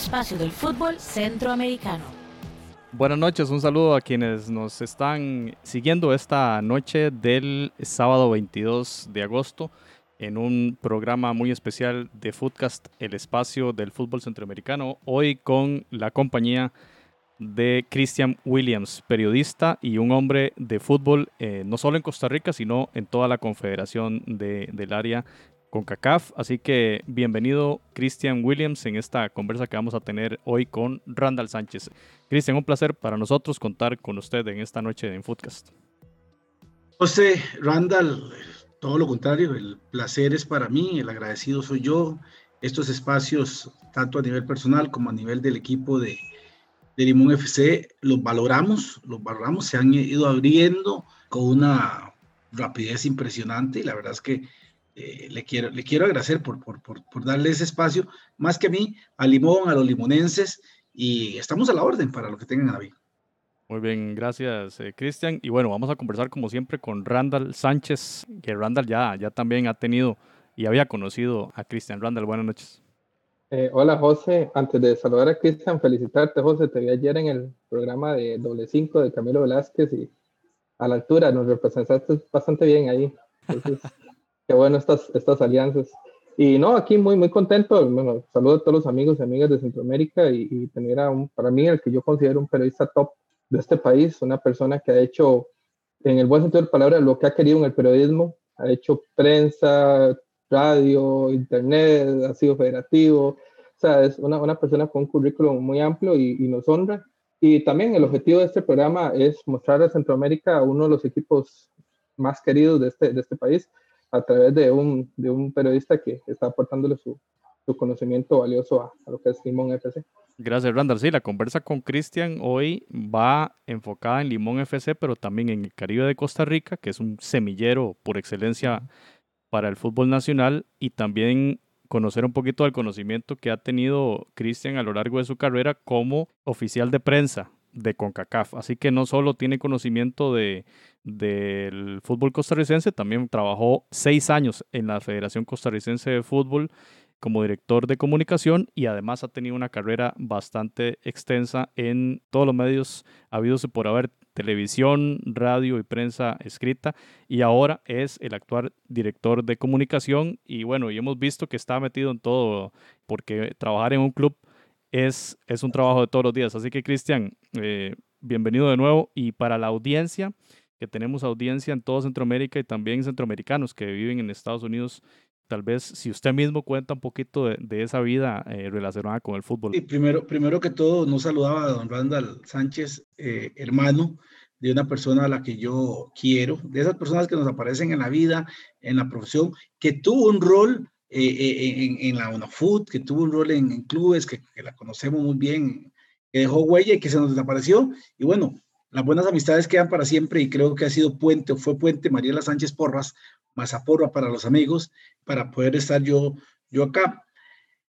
espacio del fútbol centroamericano. Buenas noches, un saludo a quienes nos están siguiendo esta noche del sábado 22 de agosto en un programa muy especial de Footcast, el espacio del fútbol centroamericano, hoy con la compañía de Christian Williams, periodista y un hombre de fútbol, eh, no solo en Costa Rica, sino en toda la confederación de, del área con CACAF. Así que bienvenido Christian Williams en esta conversa que vamos a tener hoy con Randall Sánchez. Christian, un placer para nosotros contar con usted en esta noche en Footcast. José, Randall, todo lo contrario, el placer es para mí, el agradecido soy yo. Estos espacios, tanto a nivel personal como a nivel del equipo de, de Limón FC los valoramos, los valoramos, se han ido abriendo con una rapidez impresionante y la verdad es que eh, le, quiero, le quiero agradecer por, por, por, por, darle ese espacio, más que a mí, a Limón, a los limonenses y estamos a la orden para lo que tengan a vida. Muy bien, gracias eh, Cristian. Y bueno, vamos a conversar como siempre con Randall Sánchez, que Randall ya, ya también ha tenido y había conocido a Cristian. Randall, buenas noches. Eh, hola José, antes de saludar a Cristian, felicitarte José, te vi ayer en el programa de Doble 5 de Camilo Velázquez y a la altura nos representaste bastante bien ahí. Entonces, qué bueno estas, estas alianzas. Y no, aquí muy, muy contento. Bueno, saludo a todos los amigos y amigas de Centroamérica y, y tener a un, para mí, el que yo considero un periodista top de este país, una persona que ha hecho, en el buen sentido de la palabra, lo que ha querido en el periodismo, ha hecho prensa, radio, internet, ha sido federativo. O sea, es una, una persona con un currículum muy amplio y, y, nos honra. Y también el objetivo de este programa es mostrar a Centroamérica uno de los equipos más queridos de este, de este país a través de un, de un periodista que está aportándole su, su conocimiento valioso a, a, lo que es Limón FC. Gracias, Randall. Sí, la conversa con Cristian hoy va enfocada en Limón FC, pero también en el Caribe de Costa Rica, que es un semillero por excelencia para el fútbol nacional y también conocer un poquito del conocimiento que ha tenido Cristian a lo largo de su carrera como oficial de prensa de CONCACAF. Así que no solo tiene conocimiento de, del fútbol costarricense, también trabajó seis años en la Federación Costarricense de Fútbol como director de comunicación y además ha tenido una carrera bastante extensa en todos los medios habidos por haber televisión, radio y prensa escrita y ahora es el actual director de comunicación y bueno, y hemos visto que está metido en todo porque trabajar en un club es, es un trabajo de todos los días. Así que Cristian, eh, bienvenido de nuevo y para la audiencia, que tenemos audiencia en toda Centroamérica y también centroamericanos que viven en Estados Unidos tal vez si usted mismo cuenta un poquito de, esa vida eh, relacionada con el fútbol. Sí, primero, primero que todo, no saludaba a don Randall Sánchez, eh, hermano de una persona a la que yo quiero, de esas personas que nos aparecen en la vida, en la profesión, que tuvo un rol en, en, la UNAFUT, que tuvo un rol en, clubes, que, que, la conocemos muy bien, que dejó huella y que se nos desapareció. Y bueno, las buenas amistades quedan para siempre y creo que ha sido puente o fue puente Mariela Sánchez Porras Mazaporra para los amigos, para poder estar yo, yo acá.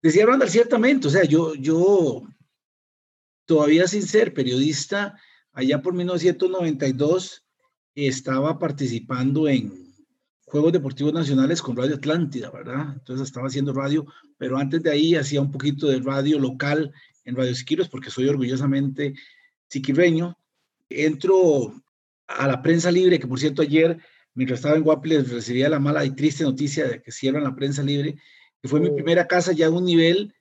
Decía Randall, ciertamente, o sea, yo, yo todavía sin ser periodista, allá por 1992 estaba participando en Juegos Deportivos Nacionales con Radio Atlántida, ¿verdad? Entonces estaba haciendo radio, pero antes de ahí hacía un poquito de radio local en Radio Siquiros, porque soy orgullosamente siquirreño. Entro a la prensa libre, que por cierto ayer mientras estaba en Guapiles recibía la mala y triste noticia de que cierran la prensa libre, que fue oh. mi primera casa ya a un nivel,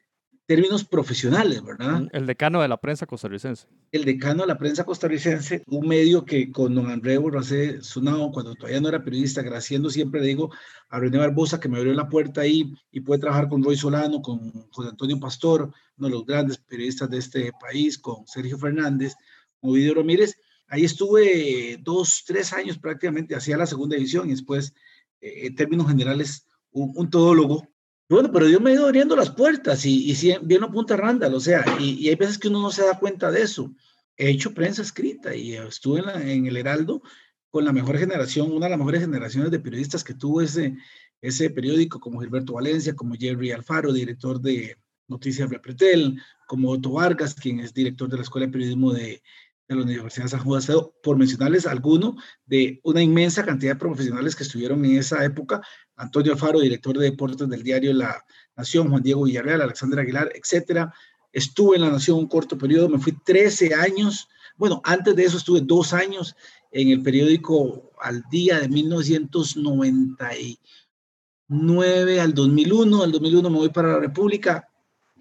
términos profesionales, ¿verdad? El decano de la prensa costarricense. El decano de la prensa costarricense, un medio que con don André Borracé Sunao, cuando todavía no era periodista, graciendo siempre le digo a René Barbosa que me abrió la puerta ahí y puede trabajar con Roy Solano, con José Antonio Pastor, uno de los grandes periodistas de este país, con Sergio Fernández, con Ovidio Ramírez, Ahí estuve dos, tres años prácticamente, hacía la segunda división y después, eh, en términos generales, un, un, todólogo. Bueno, pero Dios me ha ido abriendo las puertas y, y bien apunta Randall, o sea, y, hay veces que uno no se da cuenta de eso. He hecho prensa escrita y estuve en, el Heraldo con la mejor generación, una de las mejores generaciones de periodistas que tuvo ese, ese periódico, como Gilberto Valencia, como Jerry Alfaro, director de Noticias Repretel, como Otto Vargas, quien es director de la Escuela de Periodismo de, de la Universidad de San Juan por mencionarles alguno de una inmensa cantidad de profesionales que estuvieron en esa época, Antonio Alfaro, director de deportes del diario La Nación, Juan Diego Villarreal, Alexandra Aguilar, etcétera, estuve en La Nación un corto periodo, me fui 13 años, bueno, antes de eso estuve dos años en el periódico Al Día de 1999 al 2001, al 2001 me voy para la República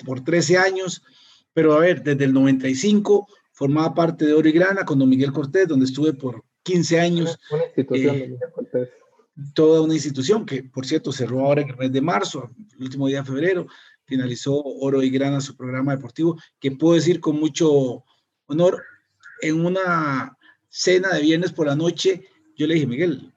por 13 años, pero a ver, desde el 95 formaba parte de Oro y Grana con don Miguel Cortés, donde estuve por 15 años. Una institución de Miguel Cortés toda una institución que, por cierto, cerró ahora en el mes de marzo, el último día de febrero, finalizó Oro y Grana su programa deportivo, que puedo decir con mucho honor, en una cena de viernes por la noche, yo le dije, Miguel,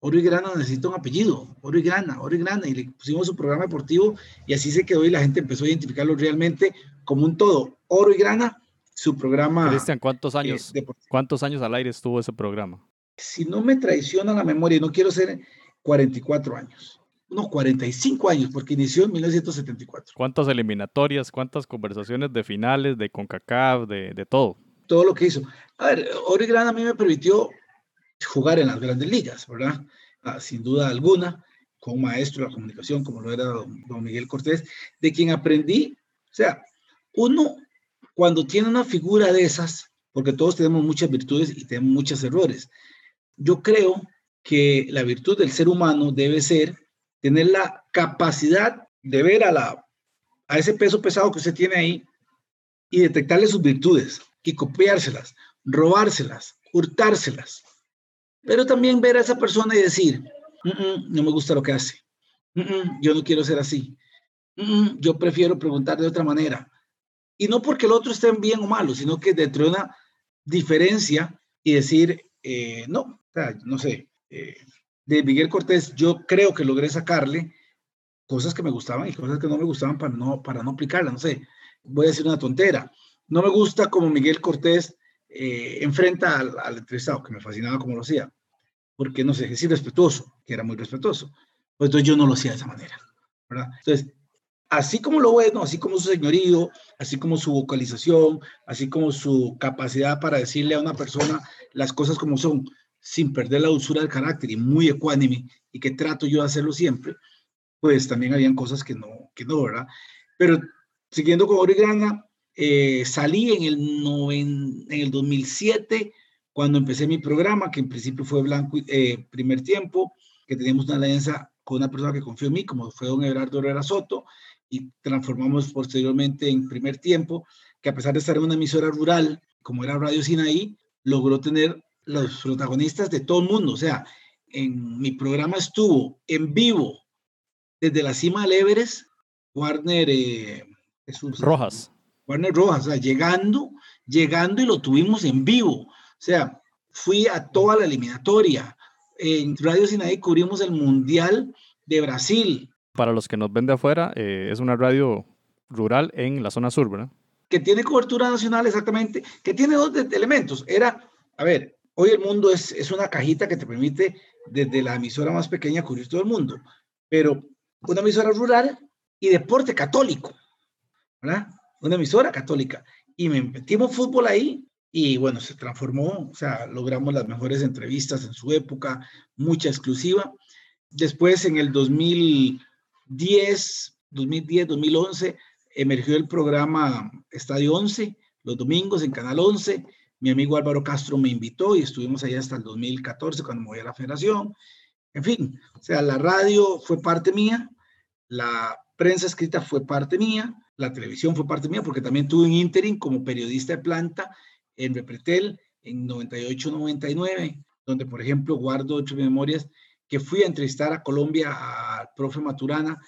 Oro y Grana necesita un apellido, Oro y Grana, Oro y Grana, y le pusimos su programa deportivo y así se quedó y la gente empezó a identificarlo realmente como un todo. Oro y Grana, su programa. Cristian, ¿cuántos eh, años, ¿cuántos años al aire estuvo ese programa? si no me traiciona la memoria, no quiero ser 44 años, unos 45 años, porque inició en 1974. ¿Cuántas eliminatorias, cuántas conversaciones de finales, de CONCACAF, de, de todo? Todo lo que hizo. A ver, Ori Gran a mí me permitió jugar en las grandes ligas, ¿verdad? Ah, sin duda alguna, con un maestro de la comunicación como lo era don, don Miguel Cortés, de quien aprendí, o sea, uno cuando tiene una figura de esas, porque todos tenemos muchas virtudes y tenemos muchos errores, yo creo que la virtud del ser humano debe ser tener la capacidad de ver a, la, a ese peso pesado que usted tiene ahí y detectarle sus virtudes y copiárselas, robárselas, hurtárselas. Pero también ver a esa persona y decir, no me gusta lo que hace, yo no quiero ser así, yo prefiero preguntar de otra manera. Y no porque el otro esté bien o malo, sino que dentro de una diferencia y decir, eh, no, no sé, eh, de Miguel Cortés yo creo que logré sacarle cosas que me gustaban y cosas que no me gustaban para no, para no aplicarla, no sé, voy a decir una tontera. No me gusta como Miguel Cortés eh, enfrenta al, al, entrevistado, que me fascinaba como lo hacía, porque no sé, es irrespetuoso, que era muy respetuoso. Pues entonces yo no lo hacía de esa manera, ¿verdad? Entonces, así como lo bueno, así como su señorío, así como su vocalización, así como su capacidad para decirle a una persona las cosas como son, sin perder la dulzura del carácter y muy ecuánime, y que trato yo de hacerlo siempre, pues también habían cosas que no, que no, ¿verdad? Pero siguiendo con Origrana, eh, salí en el, en el 2007, cuando empecé mi programa, que en principio fue blanco eh, primer tiempo, que teníamos una alianza con una persona que confió en mí, como fue don Everardo Herrera Soto, y transformamos posteriormente en primer tiempo, que a pesar de estar en una emisora rural, como era Radio Sinaí, logró tener los protagonistas de todo el mundo. O sea, en mi programa estuvo en vivo desde la cima del Everest, Warner eh, Rojas. Warner Rojas, o sea, llegando, llegando y lo tuvimos en vivo. O sea, fui a toda la eliminatoria. En Radio Sinaí cubrimos el Mundial de Brasil. Para los que nos ven de afuera, eh, es una radio rural en la zona sur, ¿verdad? Que tiene cobertura nacional, exactamente, que tiene dos elementos. Era, a ver, Hoy el mundo es, es una cajita que te permite desde la emisora más pequeña cubrir todo el mundo, pero una emisora rural y deporte católico, ¿verdad? Una emisora católica. Y me metimos fútbol ahí y bueno, se transformó, o sea, logramos las mejores entrevistas en su época, mucha exclusiva. Después, en el 2010, 2010, 2011, emergió el programa Estadio 11, los domingos en Canal 11, mi amigo Álvaro Castro me invitó y estuvimos allá hasta el 2014 cuando me voy a la federación. En fin, o sea, la radio fue parte mía, la prensa escrita fue parte mía, la televisión fue parte mía, porque también tuve un interim como periodista de planta en Repretel en 98-99, donde, por ejemplo, guardo ocho memorias que fui a entrevistar a Colombia al profe Maturana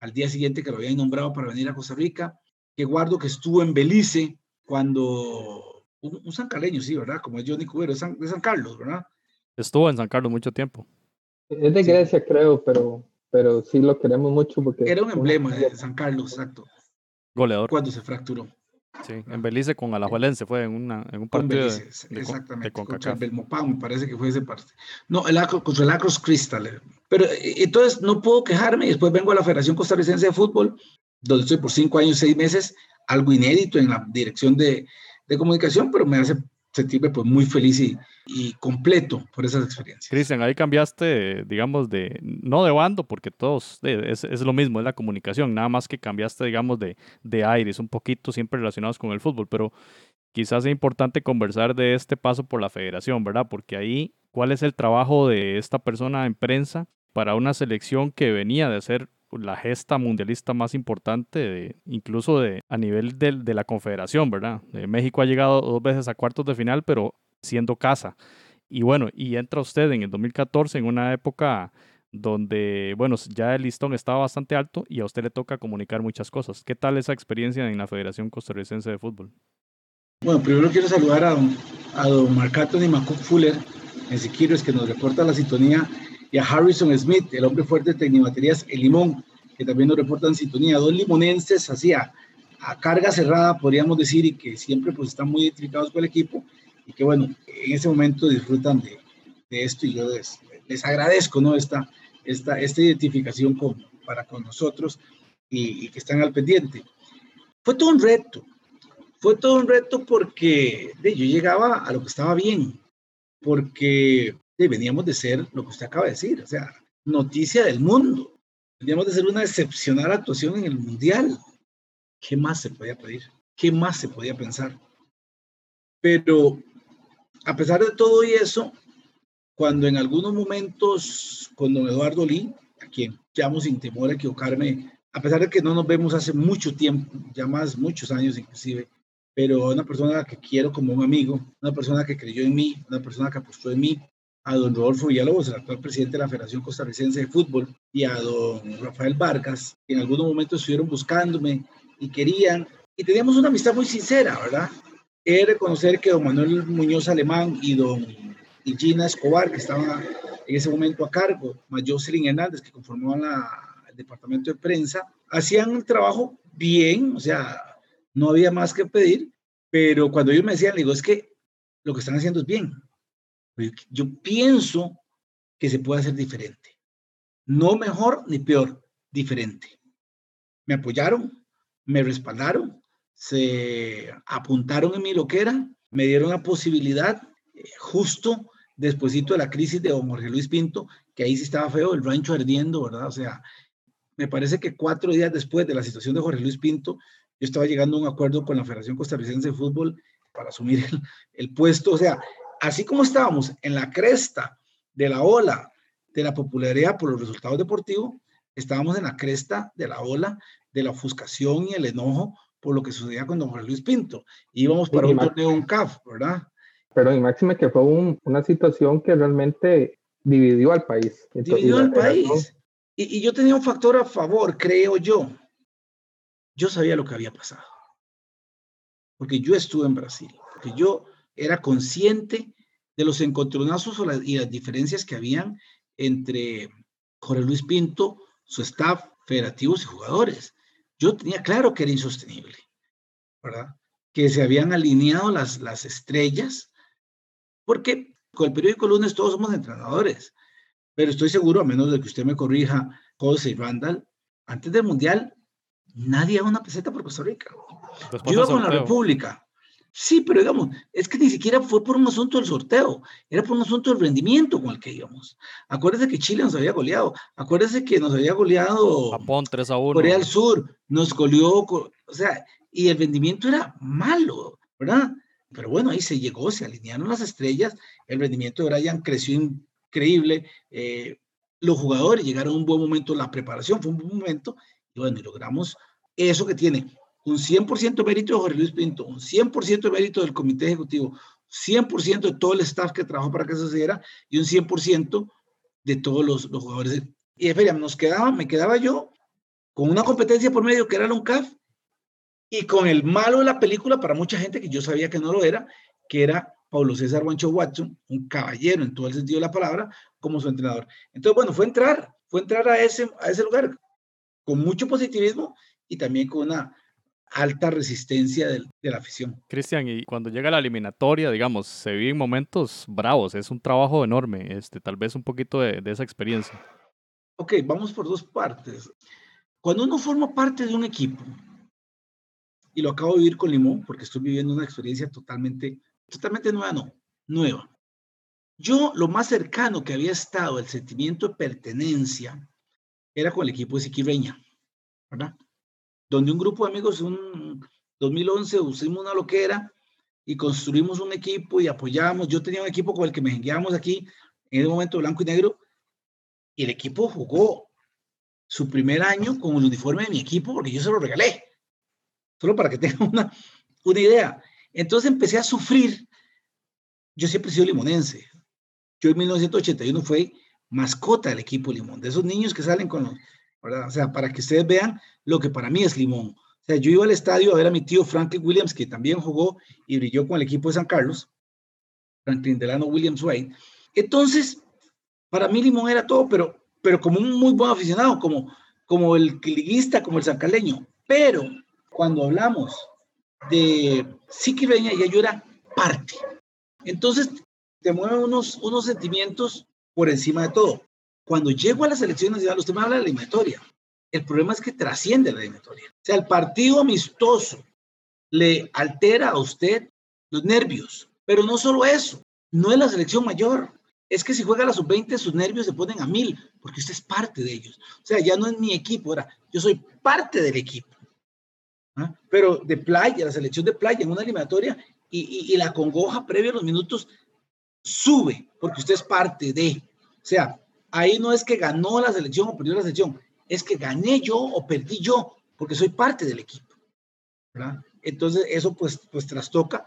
al día siguiente que lo habían nombrado para venir a Costa Rica, que guardo que estuvo en Belice cuando un, San Carleño, sí, ¿verdad? Como es Johnny Cubero, de San, de San Carlos, ¿verdad? Estuvo en San Carlos mucho tiempo. Es de Grecia, creo, pero, pero sí lo queremos mucho porque... Era un emblema de San Carlos, exacto. Goleador. Cuando se fracturó. Sí, en Belice con Alajuelense fue en, una, en un partido Belice, de, exactamente, contra el Belmopán, me parece que fue ese parte. No, el contra el Acros Crystal. Eh. Pero eh, entonces no puedo quejarme y después vengo a la Federación Costarricense de Fútbol, donde estoy por cinco años, seis meses, algo inédito en la dirección de, de comunicación, pero me hace sentirme pues muy feliz y, y completo por esas experiencias. Cristian, ahí cambiaste, digamos, de, no de bando, porque todos, es, es, lo mismo, es la comunicación, nada más que cambiaste, digamos, de, de aires, un poquito siempre relacionados con el fútbol, pero quizás es importante conversar de este paso por la federación, ¿verdad? Porque ahí, ¿cuál es el trabajo de esta persona en prensa para una selección que venía de ser la gesta mundialista más importante, incluso de, a nivel de, de la confederación, ¿verdad? México ha llegado dos veces a cuartos de final, pero siendo casa. Y bueno, y entra usted en el 2014 en una época donde, bueno, ya el listón estaba bastante alto y a usted le toca comunicar muchas cosas. ¿Qué tal esa experiencia en la Federación Costarricense de Fútbol? Bueno, primero quiero saludar a don, a don Marc Anthony Fuller en Siquirres, que nos reporta la sintonía, y a Harrison Smith, el hombre fuerte de Tecnibaterías El Limón, que también nos reportan sintonía. Dos limonenses así a, carga cerrada, podríamos decir, y que siempre pues están muy identificados con el equipo y que bueno, en ese momento disfrutan de, de esto y yo les, les, agradezco, ¿no? Esta, esta, esta identificación con, para con nosotros y, que están al pendiente. Fue todo un reto, fue todo un reto porque de, yo llegaba a lo que estaba bien, porque de, veníamos de ser lo que usted acaba de decir, o sea, noticia del mundo. Veníamos de ser una excepcional actuación en el Mundial. ¿Qué más se podía pedir? ¿Qué más se podía pensar? Pero a pesar de todo y eso, cuando en algunos momentos con don Eduardo Lee, a quien llamo sin temor a equivocarme, a pesar de que no nos vemos hace mucho tiempo, ya más muchos años inclusive, pero una persona que quiero como un amigo, una persona que creyó en mí, una persona que apostó en mí, a don Rodolfo Villalobos, el actual presidente de la Federación Costarricense de Fútbol, y a don Rafael Vargas, que en algunos momentos estuvieron buscándome y querían, y teníamos una amistad muy sincera, ¿verdad? Es reconocer que don Manuel Muñoz Alemán y don Gina Escobar, que estaban en ese momento a cargo, más Jocelyn Hernández, que conformaban el departamento de prensa, hacían un trabajo bien, o sea, no había más que pedir, pero cuando ellos me decían, digo, es que lo que están haciendo es bien. Yo pienso que se puede hacer diferente. No mejor ni peor, diferente. Me apoyaron, me respaldaron, se apuntaron en mi loquera, me dieron la posibilidad eh, justo despuesito de la crisis de don Jorge Luis Pinto, que ahí sí estaba feo, el rancho ardiendo, ¿verdad? O sea, me parece que cuatro días después de la situación de Jorge Luis Pinto, yo estaba llegando a un acuerdo con la Federación Costarricense de Fútbol para asumir el, el puesto. O sea, así como estábamos en la cresta de la ola de la popularidad por los resultados deportivos, estábamos en la cresta de la ola de la ofuscación y el enojo por lo que sucedía con don Juan Luis Pinto. Íbamos para un torneo, un CAF, ¿verdad? Pero en máxima que fue una situación que realmente dividió al país. dividió al país. Y, y, yo tenía un factor a favor, creo yo. Yo sabía lo que había pasado. Porque yo estuve en Brasil. Porque yo era consciente de los encontronazos y las diferencias que habían entre Jorge Luis Pinto, su staff, federativos y jugadores yo tenía claro que era insostenible, ¿verdad? Que se habían alineado las, las estrellas, porque con el periódico lunes todos somos entrenadores, pero estoy seguro, a menos de que usted me corrija, José y Randall, antes del Mundial, nadie daba una peseta por Costa Rica. Yo iba con la República, Sí, pero digamos, es que ni siquiera fue por un asunto del sorteo, era por un asunto del rendimiento con el que íbamos. Acuérdese que Chile nos había goleado, acuérdese que nos había goleado Japón 3 a 1. Corea del Sur, nos goleó, o sea, y el rendimiento era malo, ¿verdad? Pero bueno, ahí se llegó, se alinearon las estrellas, el rendimiento de Brian creció increíble, eh, los jugadores llegaron a un buen momento, la preparación fue un buen momento, y bueno, y logramos eso que tiene un 100% mérito de Jorge Luis Pinto, un 100% mérito del comité ejecutivo, 100% de todo el staff que trabajó para que eso se y un 100% de todos los, los jugadores. Y espera, nos quedaba, me quedaba yo con una competencia por medio que era el UNCAF y con el malo de la película para mucha gente que yo sabía que no lo era, que era Pablo César Juancho Watson, un caballero en todo el sentido de la palabra, como su entrenador. Entonces, bueno, fue entrar, fue entrar a ese, a ese lugar con mucho positivismo y también con una alta resistencia de, la afición. Cristian, y cuando llega la eliminatoria, digamos, se viven momentos bravos, es un trabajo enorme, este, tal vez un poquito de, de esa experiencia. Ok, vamos por dos partes. Cuando uno forma parte de un equipo, y lo acabo de vivir con Limón, porque estoy viviendo una experiencia totalmente, totalmente nueva, no, nueva. Yo lo más cercano que había estado el sentimiento de pertenencia era con el equipo de Siquireña, ¿verdad? Donde un grupo de amigos, un 2011, usamos una loquera y construimos un equipo y apoyábamos. Yo tenía un equipo con el que me guiábamos aquí en ese momento blanco y negro y el equipo jugó su primer año con el uniforme de mi equipo porque yo se lo regalé. Solo para que tengan una, una idea. Entonces empecé a sufrir. Yo siempre he sido limonense. Yo en 1981 fui mascota del equipo Limón, de esos niños que salen con los, O sea, para que ustedes vean lo que para mí es Limón. O sea, yo iba al estadio a ver a mi tío Franklin Williams, que también jugó y brilló con el equipo de San Carlos, Franklin Delano Williams White. Entonces, para mí Limón era todo, pero, pero como un muy buen aficionado, como, como el liguista, como el sancaleño. Pero cuando hablamos de Siquireña, ya yo era parte. Entonces, te mueven unos, unos sentimientos por encima de todo. Cuando llego a la selección nacional, usted me habla de la eliminatoria. El problema es que trasciende la eliminatoria. O sea, el partido amistoso le altera a usted los nervios. Pero no solo eso, no es la selección mayor. Es que si juega a la sub-20, sus nervios se ponen a mil, porque usted es parte de ellos. O sea, ya no es mi equipo, ahora yo soy parte del equipo. ¿Ah? Pero de playa, la selección de playa en una eliminatoria y, y, y la congoja previo a los minutos sube, porque usted es parte de. O sea, ahí no es que ganó la selección o perdió la selección, es que gané yo o perdí yo, porque soy parte del equipo. ¿verdad? Entonces, eso pues, pues trastoca.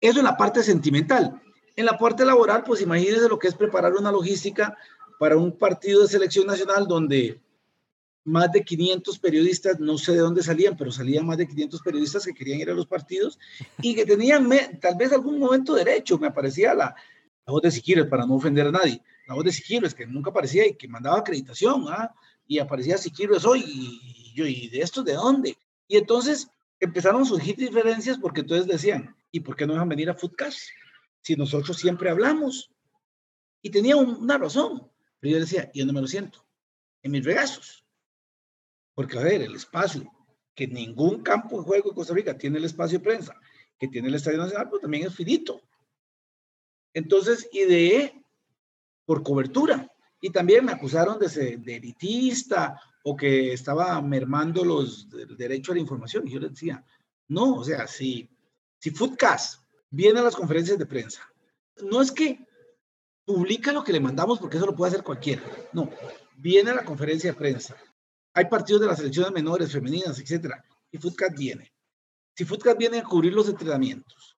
Eso en la parte sentimental. En la parte laboral, pues imagínense lo que es preparar una logística para un partido de selección nacional donde más de 500 periodistas, no sé de dónde salían, pero salían más de 500 periodistas que querían ir a los partidos y que tenían tal vez algún momento derecho. Me aparecía la, la voz de Siquiro, para no ofender a nadie, la voz de Siquiro es que nunca aparecía y que mandaba acreditación, ¿ah? y aparecía Siquiro es hoy, y, yo, ¿y de esto de dónde? Y entonces empezaron a surgir diferencias porque entonces decían, ¿y por qué no dejan venir a Foodcast? Si nosotros siempre hablamos. Y tenía una razón, pero yo decía, ¿y dónde me lo siento? En mis regazos. Porque, a ver, el espacio, que ningún campo de juego en Costa Rica tiene el espacio de prensa, que tiene el Estadio Nacional, pues también es finito. Entonces, ideé por cobertura. Y también me acusaron de, ser, de elitista o que estaba mermando los el derecho a la información. Y yo les decía, no, o sea, si, si Foodcast viene a las conferencias de prensa, no es que publica lo que le mandamos porque eso lo puede hacer cualquiera. No, viene a la conferencia de prensa. Hay partidos de las selecciones menores, femeninas, etcétera. Y Foodcast viene. Si Foodcast viene a cubrir los entrenamientos,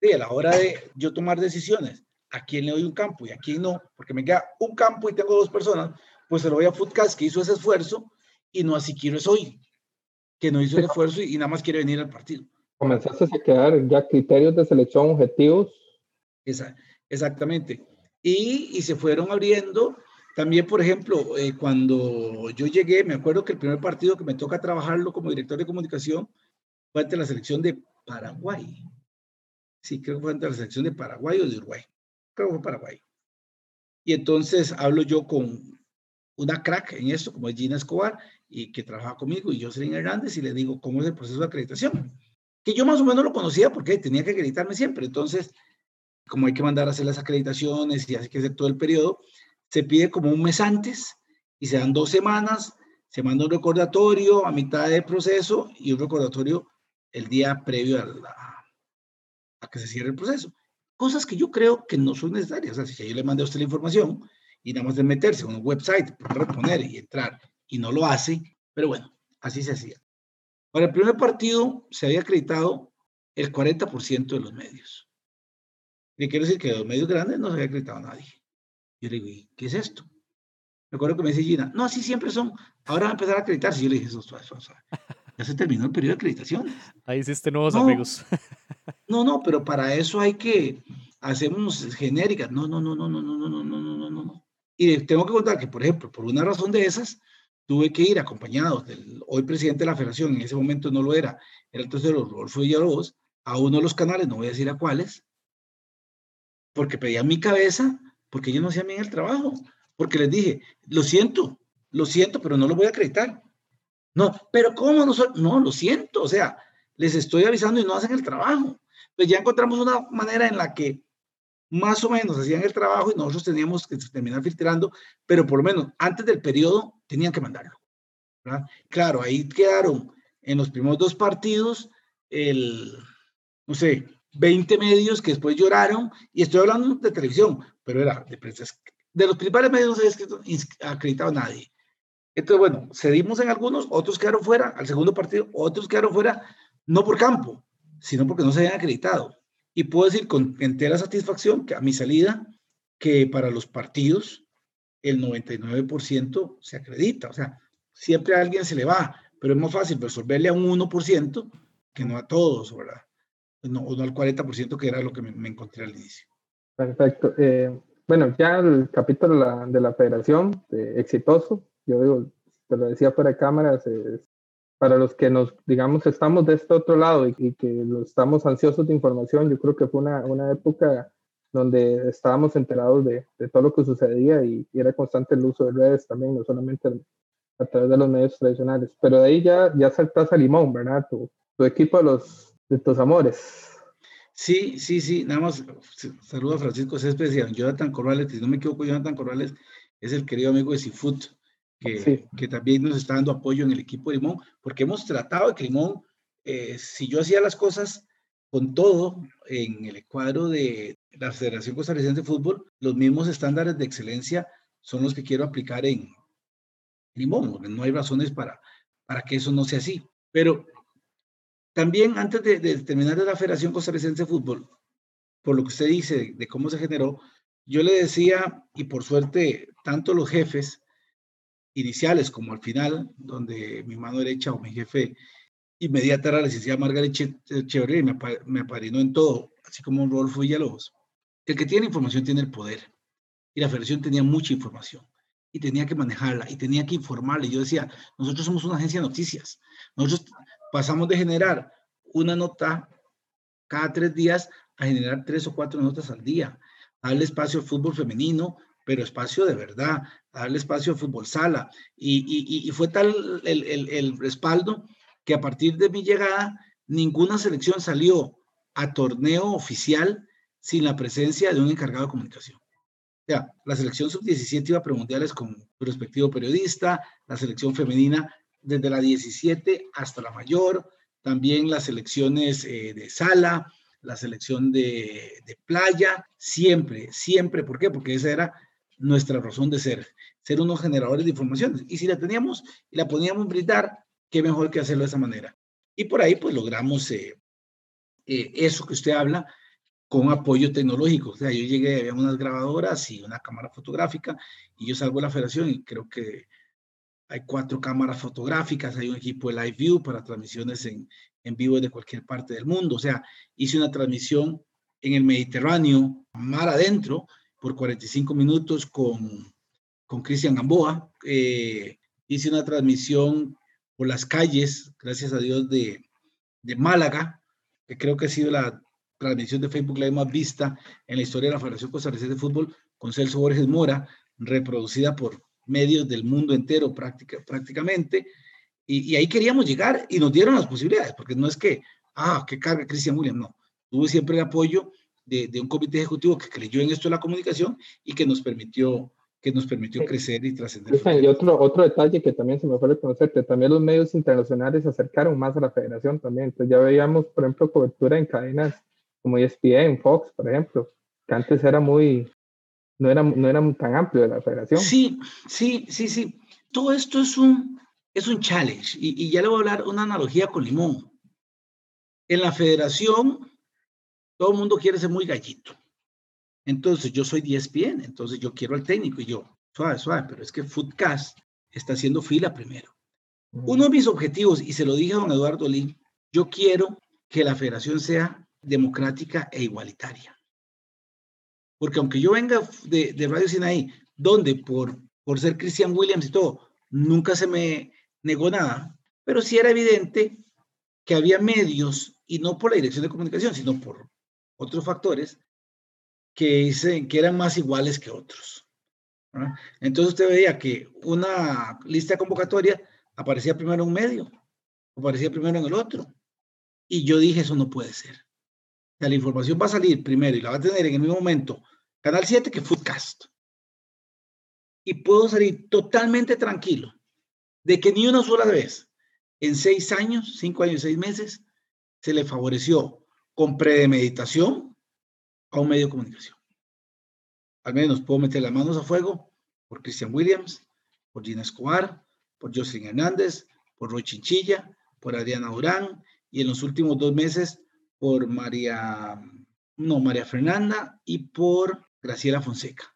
Sí, a la hora de yo tomar decisiones, a quién le doy un campo y a quién no, porque me queda un campo y tengo dos personas, pues se lo voy a Footcast que hizo ese esfuerzo y no así quiero es hoy, que no hizo el esfuerzo y, nada más quiere venir al partido. Comenzaste a quedar ya criterios de selección objetivos. Esa, exactamente. Y, y, se fueron abriendo. También, por ejemplo, eh, cuando yo llegué, me acuerdo que el primer partido que me toca trabajarlo como director de comunicación fue ante la selección de Paraguay sí, creo que fue ante la selección de Paraguay o de Uruguay, creo que fue Paraguay. Y entonces hablo yo con una crack en esto, como es Gina Escobar, y que trabaja conmigo, y Jocelyn Hernández, y le digo, ¿cómo es el proceso de acreditación? Que yo más o menos lo conocía porque tenía que acreditarme siempre. Entonces, como hay que mandar a hacer las acreditaciones y hay que hacer todo el periodo, se pide como un mes antes y se dan dos semanas, se manda un recordatorio a mitad del proceso y un recordatorio el día previo a la, a que se cierre el proceso. Cosas que yo creo que no son necesarias. Sea, si yo le mandé a usted la información y nada más de meterse en un website, reponer y entrar y no lo hace, pero bueno, así se hacía. Para el primer partido se había acreditado el 40% de los medios. Y quiero decir que de los medios grandes no se había acreditado nadie. Yo le digo, ¿y qué es esto? Me acuerdo que me dice Gina, no, así siempre son. Ahora va a empezar a acreditarse. Yo le dije, eso, eso, eso. Ya se terminó el periodo de acreditación. Ahí hiciste nuevos amigos. No, no, pero para eso hay que hacemos genéricas. No, no, no, no, no, no, no, no, no, no, no, no. Y tengo que contar que, por ejemplo, por una razón de esas, tuve que ir acompañado del hoy presidente de la federación, en ese momento no lo era, era el tercero Rodolfo Villalobos, a uno de los canales, no voy a decir a cuáles, porque pedían mi cabeza, porque ellos no hacían bien el trabajo, porque les dije, lo siento, lo siento, pero no lo voy a acreditar. No, pero ¿cómo no? No, lo siento, o sea, les estoy avisando y no hacen el trabajo pues ya encontramos una manera en la que más o menos hacían el trabajo y nosotros teníamos que terminar filtrando, pero por lo menos antes del periodo tenían que mandarlo. Claro, ahí quedaron en los primeros dos partidos el, no sé, 20 medios que después lloraron, y estoy hablando de televisión, pero era de prensa. De los principales medios no se ha acreditado nadie. Entonces, bueno, cedimos en algunos, otros quedaron fuera, al segundo partido, otros quedaron fuera, no por campo, sino porque no se habían acreditado. Y puedo decir con entera satisfacción que a mi salida, que para los partidos el 99% se acredita. O sea, siempre a alguien se le va, pero es más fácil resolverle a un 1% que no a todos, ¿verdad? No, o no al 40% que era lo que me, encontré al inicio. Perfecto. Eh, bueno, ya el capítulo de la, de la federación, exitoso, yo digo, te lo decía de cámaras, para los que nos, digamos, estamos de este otro lado y, que estamos ansiosos de información, yo creo que fue una, una época donde estábamos enterados de, de, todo lo que sucedía y, era constante el uso de redes también, no solamente a través de los medios tradicionales. Pero de ahí ya, ya saltas a Limón, ¿verdad? Tu, equipo de, los, de tus amores. Sí, sí, sí, nada más saludo a Francisco Céspedes y Jonathan Corrales, si no me equivoco, Jonathan Corrales es el querido amigo de Seafood, que, que también nos está dando apoyo en el equipo de Limón, porque hemos tratado de que Limón, eh, si yo hacía las cosas con todo en el cuadro de la Federación Costarricense de Fútbol, los mismos estándares de excelencia son los que quiero aplicar en, Limón, no hay razones para, para que eso no sea así. Pero también antes de, terminar de la Federación Costarricense de Fútbol, por lo que usted dice de, cómo se generó, yo le decía, y por suerte, tanto los jefes iniciales como al final, donde mi mano derecha o mi jefe inmediata era la licenciada Margaret Chevrolet, me, me apadrinó en todo, así como Rolfo Villalobos. El que tiene información tiene el poder. Y la federación tenía mucha información y tenía que manejarla y tenía que informarle. Yo decía, nosotros somos una agencia de noticias. Nosotros pasamos de generar una nota cada tres días a generar tres o cuatro notas al día. Darle espacio al fútbol femenino, pero espacio de verdad. Darle espacio al fútbol sala. Y, fue tal el, el, el respaldo que a partir de mi llegada, ninguna selección salió a torneo oficial sin la presencia de un encargado de comunicación sea, la selección sub-17 iba a premundiales con respectivo periodista, la selección femenina desde la 17 hasta la mayor, también las selecciones eh, de sala, la selección de, playa, siempre, siempre, ¿por qué? Porque esa era nuestra razón de ser, ser unos generadores de información. Y si la teníamos y la podíamos brindar, qué mejor que hacerlo de esa manera. Y por ahí pues logramos eh, eh, eso que usted habla, con apoyo tecnológico. O sea, yo llegué, había unas grabadoras y una cámara fotográfica y yo salgo a la federación y creo que hay cuatro cámaras fotográficas, hay un equipo de live view para transmisiones en, en vivo de cualquier parte del mundo. O sea, hice una transmisión en el Mediterráneo, mar adentro, por 45 minutos con, Cristian Gamboa. Eh, hice una transmisión por las calles, gracias a Dios, de, de Málaga, que creo que ha sido la transmisión de Facebook Live más vista en la historia de la Federación Costarricense de Fútbol con Celso Borges Mora, reproducida por medios del mundo entero práctica, prácticamente. Y, ahí queríamos llegar y nos dieron las posibilidades, porque no es que, ah, que carga Cristian William, no. Tuve siempre el apoyo de, de, un comité ejecutivo que creyó en esto de la comunicación y que nos permitió que nos permitió crecer y trascender. Y otro, otro detalle que también se me fue reconocer, que también los medios internacionales se acercaron más a la federación también. Entonces ya veíamos, por ejemplo, cobertura en cadenas como ESPN, Fox, por ejemplo, que antes era muy, no era, no era tan amplio de la federación. Sí, sí, sí, sí. Todo esto es un, es un challenge y, y ya le voy a hablar una analogía con Limón. En la federación, todo el mundo quiere ser muy gallito. Entonces, yo soy ESPN, entonces yo quiero al técnico y yo, suave, suave, pero es que Footcast está haciendo fila primero. Uno de mis objetivos, y se lo dije a don Eduardo Lee, yo quiero que la federación sea democrática e igualitaria. Porque aunque yo venga de, de Radio Sinaí, donde por, por ser Christian Williams y todo, nunca se me negó nada, pero sí era evidente que había medios, y no por la dirección de comunicación, sino por otros factores, que, dicen, que eran más iguales que otros. Entonces usted veía que una lista convocatoria aparecía primero en un medio, aparecía primero en el otro. Y yo dije, eso no puede ser. la información va a salir primero y la va a tener en el mismo momento Canal 7 que Foodcast. Y puedo salir totalmente tranquilo de que ni una sola vez en seis años, cinco años y seis meses, se le favoreció con premeditación a un medio de comunicación. Al menos puedo meter las manos a fuego por Christian Williams, por Gina Escobar, por Jocelyn Hernández, por Roy Chinchilla, por Adriana Durán y en los últimos dos meses por María, no, María Fernanda y por Graciela Fonseca.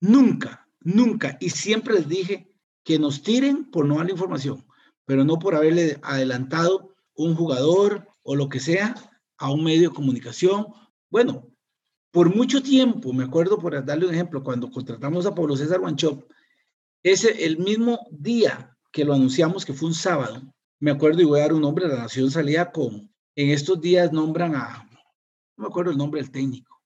Nunca, nunca, y siempre les dije que nos tiren por no dar la información, pero no por haberle adelantado un jugador o lo que sea a un medio de comunicación. Bueno, por mucho tiempo, me acuerdo, por darle un ejemplo, cuando contratamos a Pablo César Guanchop, ese el mismo día que lo anunciamos, que fue un sábado, me acuerdo y voy a dar un nombre, la Nación salía con, en estos días nombran a, no me acuerdo el nombre del técnico,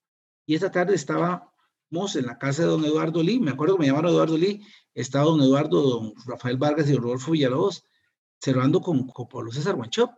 y esta tarde estábamos en la casa de don Eduardo Lee, me acuerdo que me llamaron Eduardo Lee, estaba don Eduardo, don Rafael Vargas y Rodolfo Villalobos, cerrando con, con Pablo César Guanchop.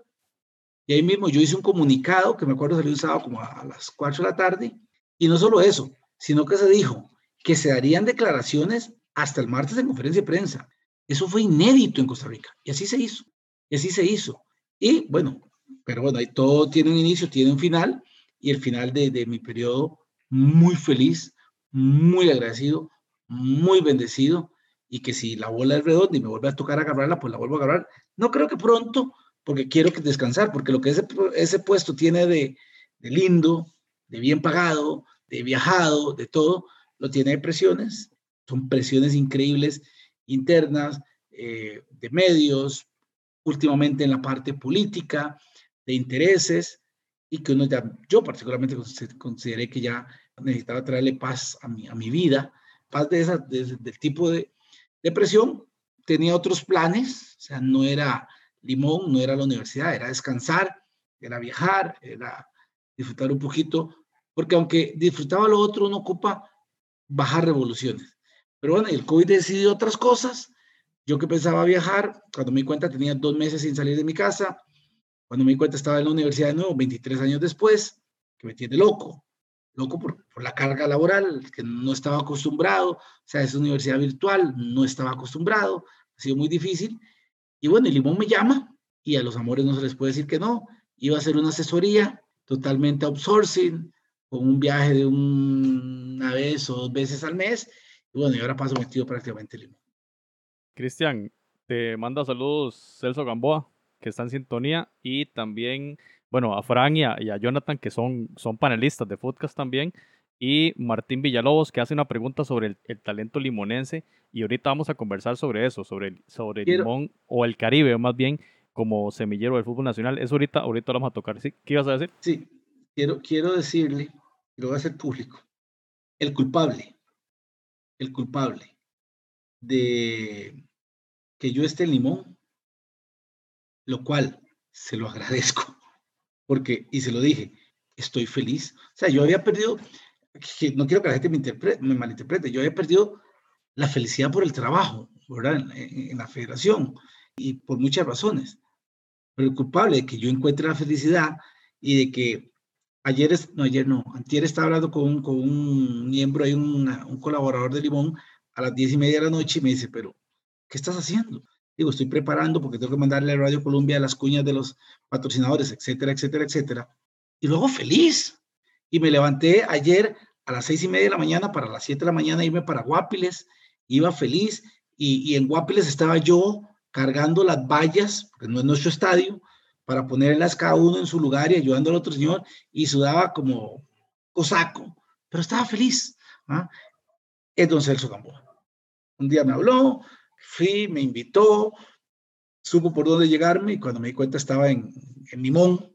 Y ahí mismo yo hice un comunicado que me acuerdo salió un sábado como a las 4 de la tarde. Y no solo eso, sino que se dijo que se darían declaraciones hasta el martes en conferencia de prensa. Eso fue inédito en Costa Rica. Y así se hizo. Y así se hizo. Y bueno, pero bueno, ahí todo tiene un inicio, tiene un final. Y el final de, mi periodo, muy feliz, muy agradecido, muy bendecido. Y que si la bola es redonda y me vuelve a tocar agarrarla, pues la vuelvo a agarrar. No creo que pronto, porque quiero descansar, porque lo que ese, ese puesto tiene de, de lindo, de bien pagado, de viajado, de todo, lo tiene de presiones. Son presiones increíbles internas, eh, de medios, últimamente en la parte política, de intereses, y que uno ya, yo particularmente consideré que ya necesitaba traerle paz a mi, a mi vida, paz de esa, del tipo de, de presión. Tenía otros planes, o sea, no era limón, no era la universidad, era descansar, era viajar, era disfrutar un poquito, porque aunque disfrutaba lo otro, uno ocupa bajar revoluciones. Pero bueno, el COVID decidió otras cosas. Yo que pensaba viajar, cuando me di cuenta tenía dos meses sin salir de mi casa. Cuando me di cuenta estaba en la universidad de nuevo, 23 años después, que me tiene loco. Loco por, la carga laboral, que no estaba acostumbrado. O sea, es universidad virtual, no estaba acostumbrado. Ha sido muy difícil. Y bueno, el limón me llama y a los amores no se les puede decir que no. Iba a hacer una asesoría totalmente outsourcing, con un viaje de una vez o dos veces al mes. Y bueno, y ahora paso metido prácticamente limón. Cristian, te manda saludos Celso Gamboa, que está en sintonía, y también, bueno, a Fran y a, y a Jonathan, que son, son panelistas de podcast también, y Martín Villalobos, que hace una pregunta sobre el, el talento limonense, y ahorita vamos a conversar sobre eso, sobre el, sobre Quiero- limón, o el Caribe más bien, como semillero del fútbol nacional. Eso ahorita, ahorita lo vamos a tocar. ¿Sí? ¿Qué ibas a decir? Sí, quiero, quiero decirle, y lo voy a hacer público, el culpable, el culpable de que yo esté en Limón, lo cual se lo agradezco, porque, y se lo dije, estoy feliz. O sea, yo había perdido, no quiero que la gente me, me malinterprete, yo había perdido la felicidad por el trabajo, ¿verdad? En, la federación, y por muchas razones. Pero el culpable de que yo encuentre la felicidad y de que ayer, es, no ayer no, antier estaba hablando con, un- con un miembro, hay un colaborador de Limón a las diez y media de la noche y me dice, pero, ¿qué estás haciendo? Digo, estoy preparando porque tengo que mandarle a Radio Colombia las cuñas de los patrocinadores, etcétera, etcétera, etcétera. Y luego feliz. Y me levanté ayer a las seis y media de la mañana para las siete de la mañana irme para Guapiles. Iba feliz y, y en Guapiles estaba yo cargando las vallas, porque no es nuestro estadio, para ponerlas cada uno en su lugar y ayudando al otro señor, y sudaba como cosaco, pero estaba feliz. ¿ah? Es don Celso Gamboa. Un día me habló, fui, me invitó, supo por dónde llegarme y cuando me di cuenta estaba en, en Limón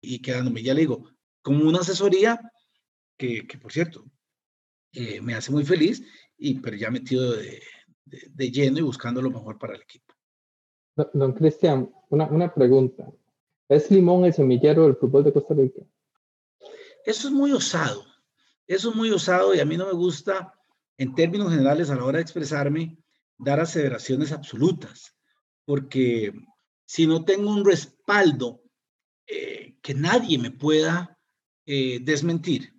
y quedándome, ya le digo, como una asesoría que, que por cierto, eh, me hace muy feliz, y, pero ya metido de, de, de lleno y buscando lo mejor para el equipo. Don, don Cristian, una, una pregunta. ¿Es Limón el semillero del fútbol de Costa Rica? Eso es muy osado. Eso es muy osado y a mí no me gusta, en términos generales, a la hora de expresarme, dar aseveraciones absolutas, porque si no tengo un respaldo eh, que nadie me pueda eh, desmentir,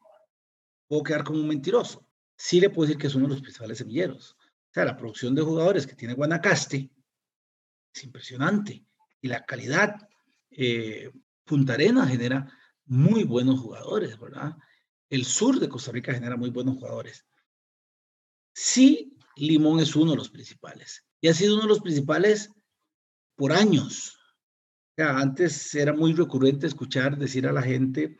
puedo quedar como un mentiroso. Sí le puedo decir que es uno de los principales semilleros. O sea, la producción de jugadores que tiene Guanacaste es impresionante. Y la calidad, eh, Punta Arena genera muy buenos jugadores, ¿verdad? El sur de Costa Rica genera muy buenos jugadores. Sí, Limón es uno de los principales. Y ha sido uno de los principales por años. O antes era muy recurrente escuchar decir a la gente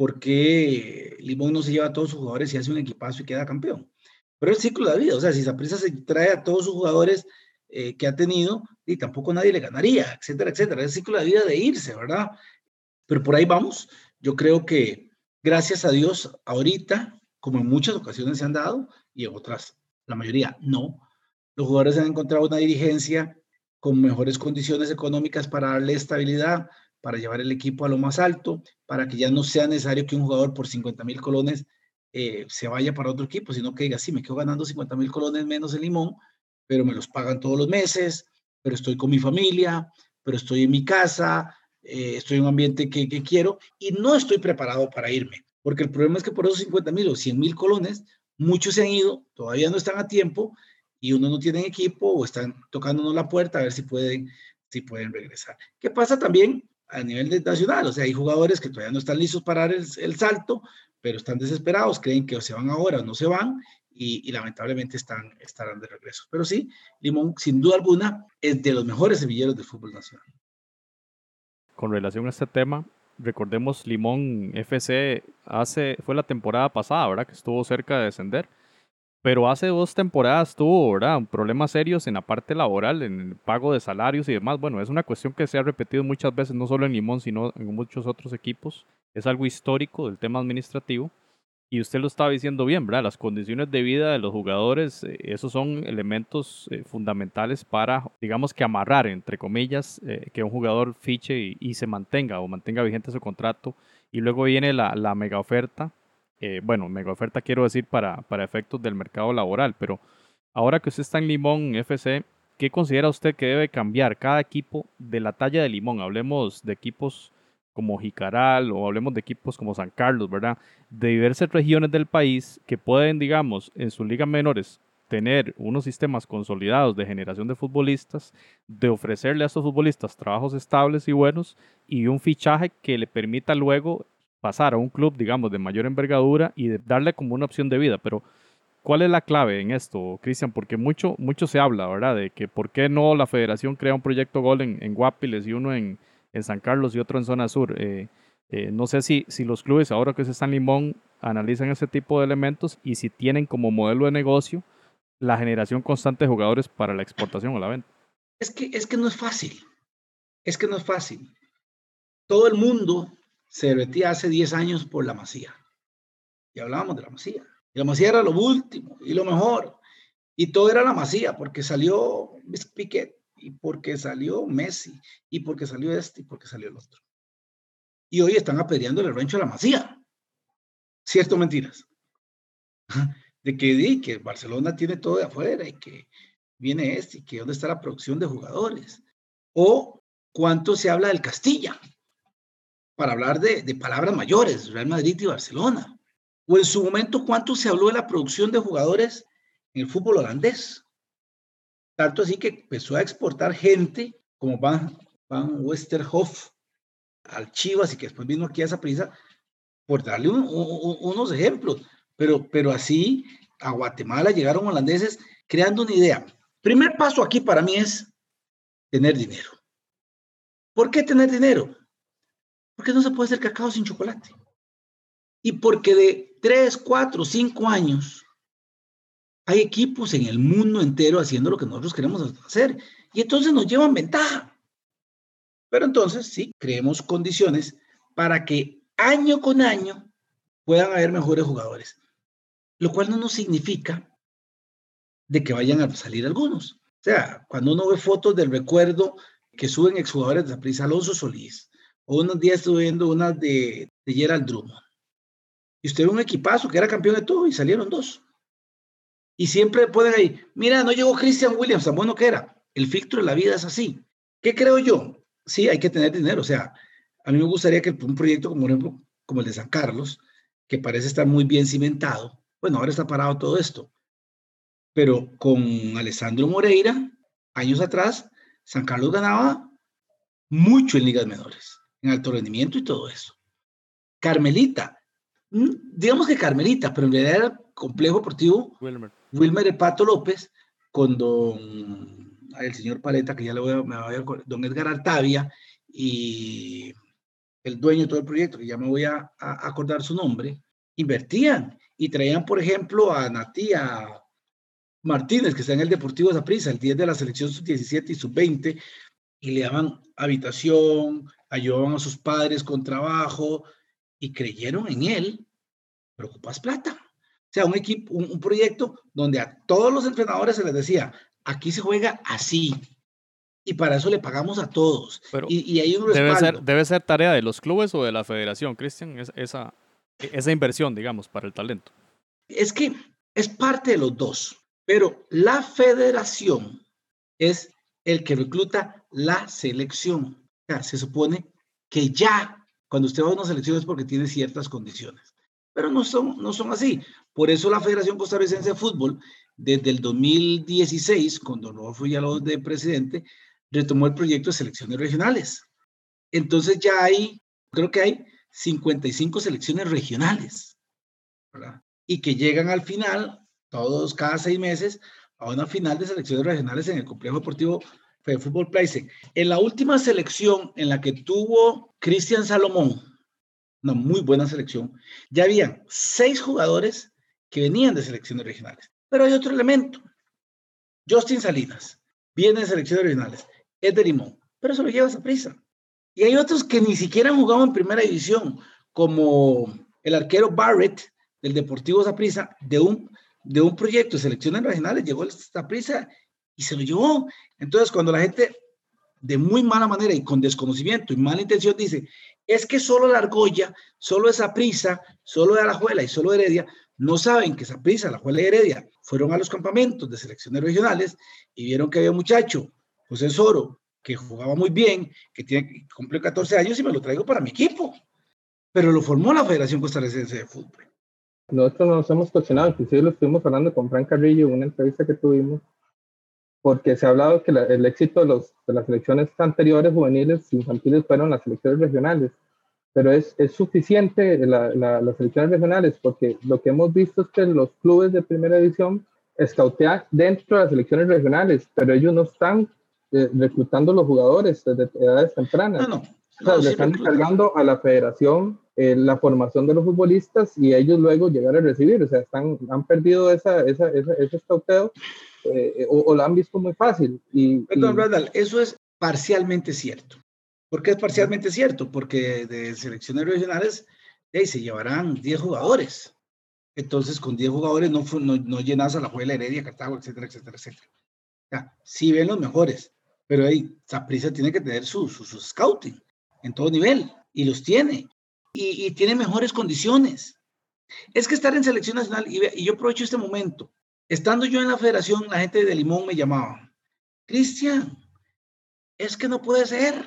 por qué Limón no se lleva a todos sus jugadores y hace un equipazo y queda campeón. Pero el ciclo de vida, o sea, si Zaprisa se trae a todos sus jugadores eh, que ha tenido, y tampoco nadie le ganaría, etcétera, etcétera. Es el ciclo de vida de irse, ¿verdad? Pero por ahí vamos. Yo creo que, gracias a Dios, ahorita, como en muchas ocasiones se han dado, y en otras, la mayoría no, los jugadores han encontrado una dirigencia con mejores condiciones económicas para darle estabilidad, para llevar el equipo a lo más alto, para que ya no sea necesario que un jugador por 50 mil colones eh, se vaya para otro equipo, sino que diga, sí, me quedo ganando 50 mil colones menos el limón, pero me los pagan todos los meses, pero estoy con mi familia, pero estoy en mi casa, eh, estoy en un ambiente que, que, quiero y no estoy preparado para irme, porque el problema es que por esos 50 mil o 100 mil colones, muchos se han ido, todavía no están a tiempo y uno no tiene equipo o están tocándonos la puerta a ver si pueden, si pueden regresar. ¿Qué pasa también a nivel nacional? O sea, hay jugadores que todavía no están listos para dar el, el salto, pero están desesperados, creen que o se van ahora o no se van y, y, lamentablemente están, estarán de regreso. Pero sí, Limón, sin duda alguna, es de los mejores semilleros del fútbol nacional. Con relación a este tema, recordemos Limón FC hace, fue la temporada pasada, ¿verdad? Que estuvo cerca de descender pero hace dos temporadas tuvo, ¿verdad? Problemas serios en la parte laboral, en el pago de salarios y demás. Bueno, es una cuestión que se ha repetido muchas veces, no solo en Limón, sino en muchos otros equipos. Es algo histórico del tema administrativo. Y usted lo estaba diciendo bien, ¿verdad? Las condiciones de vida de los jugadores, eh, esos son elementos eh, fundamentales para, digamos que amarrar, entre comillas, eh, que un jugador fiche y, se mantenga o mantenga vigente su contrato. Y luego viene la, la mega oferta eh, bueno, mega oferta quiero decir para, para efectos del mercado laboral, pero ahora que usted está en Limón FC, ¿qué considera usted que debe cambiar cada equipo de la talla de Limón? Hablemos de equipos como Jicaral o hablemos de equipos como San Carlos, ¿verdad? De diversas regiones del país que pueden, digamos, en sus ligas menores tener unos sistemas consolidados de generación de futbolistas, de ofrecerle a estos futbolistas trabajos estables y buenos y un fichaje que le permita luego pasar a un club, digamos, de mayor envergadura y darle como una opción de vida. Pero, ¿cuál es la clave en esto, Cristian? Porque mucho, mucho se habla, ¿verdad? De que por qué no la federación crea un proyecto Gol en, Guapiles y uno en, San Carlos y otro en Zona Sur. Eh, eh, no sé si, si los clubes, ahora que se están Limón, analizan ese tipo de elementos y si tienen como modelo de negocio la generación constante de jugadores para la exportación o la venta. Es que, es que no es fácil. Es que no es fácil. Todo el mundo se derretía hace 10 años por la masía. Y hablábamos de la masía. Y la masía era lo último y lo mejor. Y todo era la masía, porque salió Piquet, y porque salió Messi, y porque salió este, y porque salió el otro. Y hoy están apedreando el rancho a la masía. ¿Cierto mentiras? De que, di que Barcelona tiene todo de afuera y que viene este, y que dónde está la producción de jugadores. O cuánto se habla del Castilla para hablar de, palabras mayores, Real Madrid y Barcelona. O en su momento, ¿cuánto se habló de la producción de jugadores en el fútbol holandés? Tanto así que empezó a exportar gente como Van, Van Westerhoff al Chivas y que después vino aquí a esa prisa, por darle un, un, unos ejemplos. Pero, pero así a Guatemala llegaron holandeses creando una idea. Primer paso aquí para mí es tener dinero. ¿Por qué tener dinero? Porque no se puede hacer cacao sin chocolate. Y porque de 3, 4, 5 años hay equipos en el mundo entero haciendo lo que nosotros queremos hacer. Y entonces nos llevan ventaja. Pero entonces sí, creemos condiciones para que año con año puedan haber mejores jugadores. Lo cual no nos significa de que vayan a salir algunos. O sea, cuando uno ve fotos del recuerdo que suben exjugadores de la prisa, Alonso Solís, unos días estuve viendo una de, de Gerald Drummond. Y usted ve un equipazo que era campeón de todo y salieron dos. Y siempre pueden ahí, mira, no llegó Christian Williams, tan bueno que era. El filtro de la vida es así. ¿Qué creo yo? Sí, hay que tener dinero. O sea, a mí me gustaría que un proyecto como, ejemplo, como el de San Carlos, que parece estar muy bien cimentado. Bueno, ahora está parado todo esto. Pero con Alessandro Moreira, años atrás, San Carlos ganaba mucho en ligas menores, en alto rendimiento y todo eso. Carmelita, mm, digamos que Carmelita, pero en realidad era complejo deportivo Wilmer, Wilmer Pato López con don el señor Paleta, que ya le voy a, me voy a don Edgar Artavia y el dueño de todo el proyecto, que ya me voy a, acordar su nombre, invertían y traían, por ejemplo, a Natía Martínez, que está en el Deportivo Zaprisa, el 10 de la selección sub-17 y sub-20, y le daban habitación, ayudaban a sus padres con trabajo y creyeron en él, pero ocupas plata. O sea, un equipo, un, proyecto donde a todos los entrenadores se les decía, aquí se juega así. Y para eso le pagamos a todos. y, y hay un debe ser, debe ser tarea de los clubes o de la federación, Cristian, esa, esa inversión, digamos, para el talento. Es que es parte de los dos, pero la federación es el que recluta la selección. Se supone que ya cuando usted va a una selección es porque tiene ciertas condiciones, pero no son, no son así. Por eso la Federación Costarricense de Fútbol, desde el 2016, cuando no fui ya lo de presidente, retomó el proyecto de selecciones regionales. Entonces ya hay, creo que hay 55 selecciones regionales. Y que llegan al final, todos cada seis meses, a una final de selecciones regionales en el complejo deportivo de Fútbol Place. En la última selección en la que tuvo Cristian Salomón, una muy buena selección, ya habían seis jugadores que venían de selecciones regionales. Pero hay otro elemento. Justin Salinas viene de selecciones regionales, es de Limón, pero eso lo lleva a prisa. Y hay otros que ni siquiera han jugado en primera división, como el arquero Barrett del Deportivo Zaprisa, de un, de un proyecto de selecciones regionales, llegó a Zaprisa y se lo llevó. Entonces, cuando la gente de muy mala manera y con desconocimiento y mala intención dice, es que solo la argolla, solo esa prisa, solo de Alajuela y solo Heredia, no saben que esa prisa, la Juela y Heredia, fueron a los campamentos de selecciones regionales y vieron que había un muchacho, José Soro, que jugaba muy bien, que tiene, cumple 14 años y me lo traigo para mi equipo. Pero lo formó la Federación Costarricense de Fútbol. Nosotros nos hemos cuestionado, inclusive lo estuvimos hablando con Frank Carrillo en una entrevista que tuvimos, porque se ha hablado que el éxito de, los, de las selecciones anteriores juveniles infantiles fueron las selecciones regionales, pero es, es suficiente la, las selecciones regionales, porque lo que hemos visto es que los clubes de primera división escautean dentro de las selecciones regionales, pero ellos no están eh, reclutando los jugadores desde edades tempranas. No, no. le están encargando a la federación eh, la formación de los futbolistas y ellos luego llegar a recibir. O sea, están, han perdido esa, esa, ese escauteo eh, o, lo han visto muy fácil. Y, Perdón, Bradal, eso es parcialmente cierto. ¿Por qué es parcialmente cierto? Porque de selecciones regionales se llevarán 10 jugadores. Entonces, con 10 jugadores no, no, no llenas a la Juela Heredia, Cartago, etcétera, etcétera, etcétera. O sea, sí ven los mejores, pero ahí Zaprisa tiene que tener su, su, scouting en todo nivel y los tiene y, y, tiene mejores condiciones. Es que estar en selección nacional, y, y, yo aprovecho este momento, estando yo en la federación, la gente de Limón me llamaba, Cristian, es que no puede ser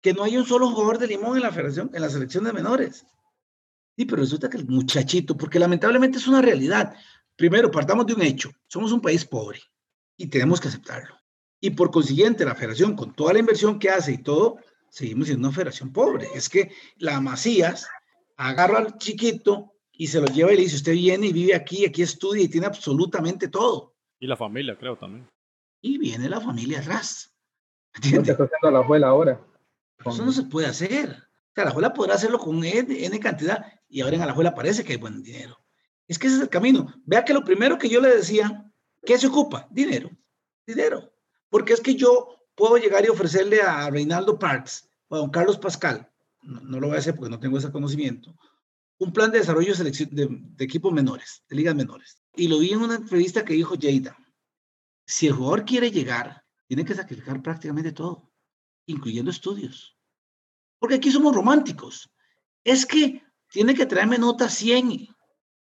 que no hay un solo jugador de Limón en la federación, en la selección de menores. Sí, pero resulta que el muchachito, porque lamentablemente es una realidad. Primero, partamos de un hecho, somos un país pobre y tenemos que aceptarlo. Y por consiguiente, la federación, con toda la inversión que hace y todo, seguimos siendo una federación pobre. Es que la Macías agarra al chiquito y se lo lleva y le dice, usted viene y vive aquí, aquí estudia y tiene absolutamente todo. Y la familia, creo, también. Y viene la familia atrás. ¿Entiendes? está haciendo la abuela ahora. Eso no se puede hacer. O sea, la abuela podrá hacerlo con N, N, cantidad y ahora en la abuela parece que hay buen dinero. Es que ese es el camino. Vea que lo primero que yo le decía ¿Qué se ocupa? Dinero. Dinero. Porque es que yo puedo llegar y ofrecerle a Reinaldo Parks o a don Carlos Pascal, no, lo voy a hacer porque no tengo ese conocimiento, un plan de desarrollo de, equipos menores, de ligas menores. Y lo vi en una entrevista que dijo Jada. Si el jugador quiere llegar, tiene que sacrificar prácticamente todo, incluyendo estudios. Porque aquí somos románticos. Es que tiene que traerme nota 100.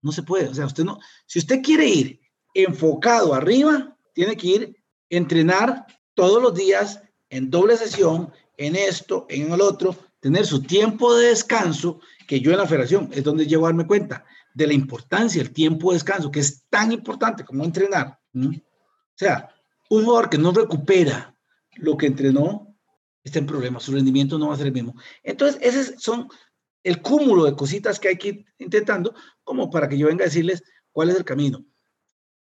No se puede. O sea, usted no. Si usted quiere ir enfocado arriba, tiene que ir entrenar todos los días en doble sesión, en esto, en el otro, tener su tiempo de descanso, que yo en la federación es donde llego a darme cuenta de la importancia del tiempo de descanso, que es tan importante como entrenar. O sea, un jugador que no recupera lo que entrenó está en problemas, su rendimiento no va a ser el mismo. Entonces, esos son el cúmulo de cositas que hay que ir intentando, como para que yo venga a decirles cuál es el camino.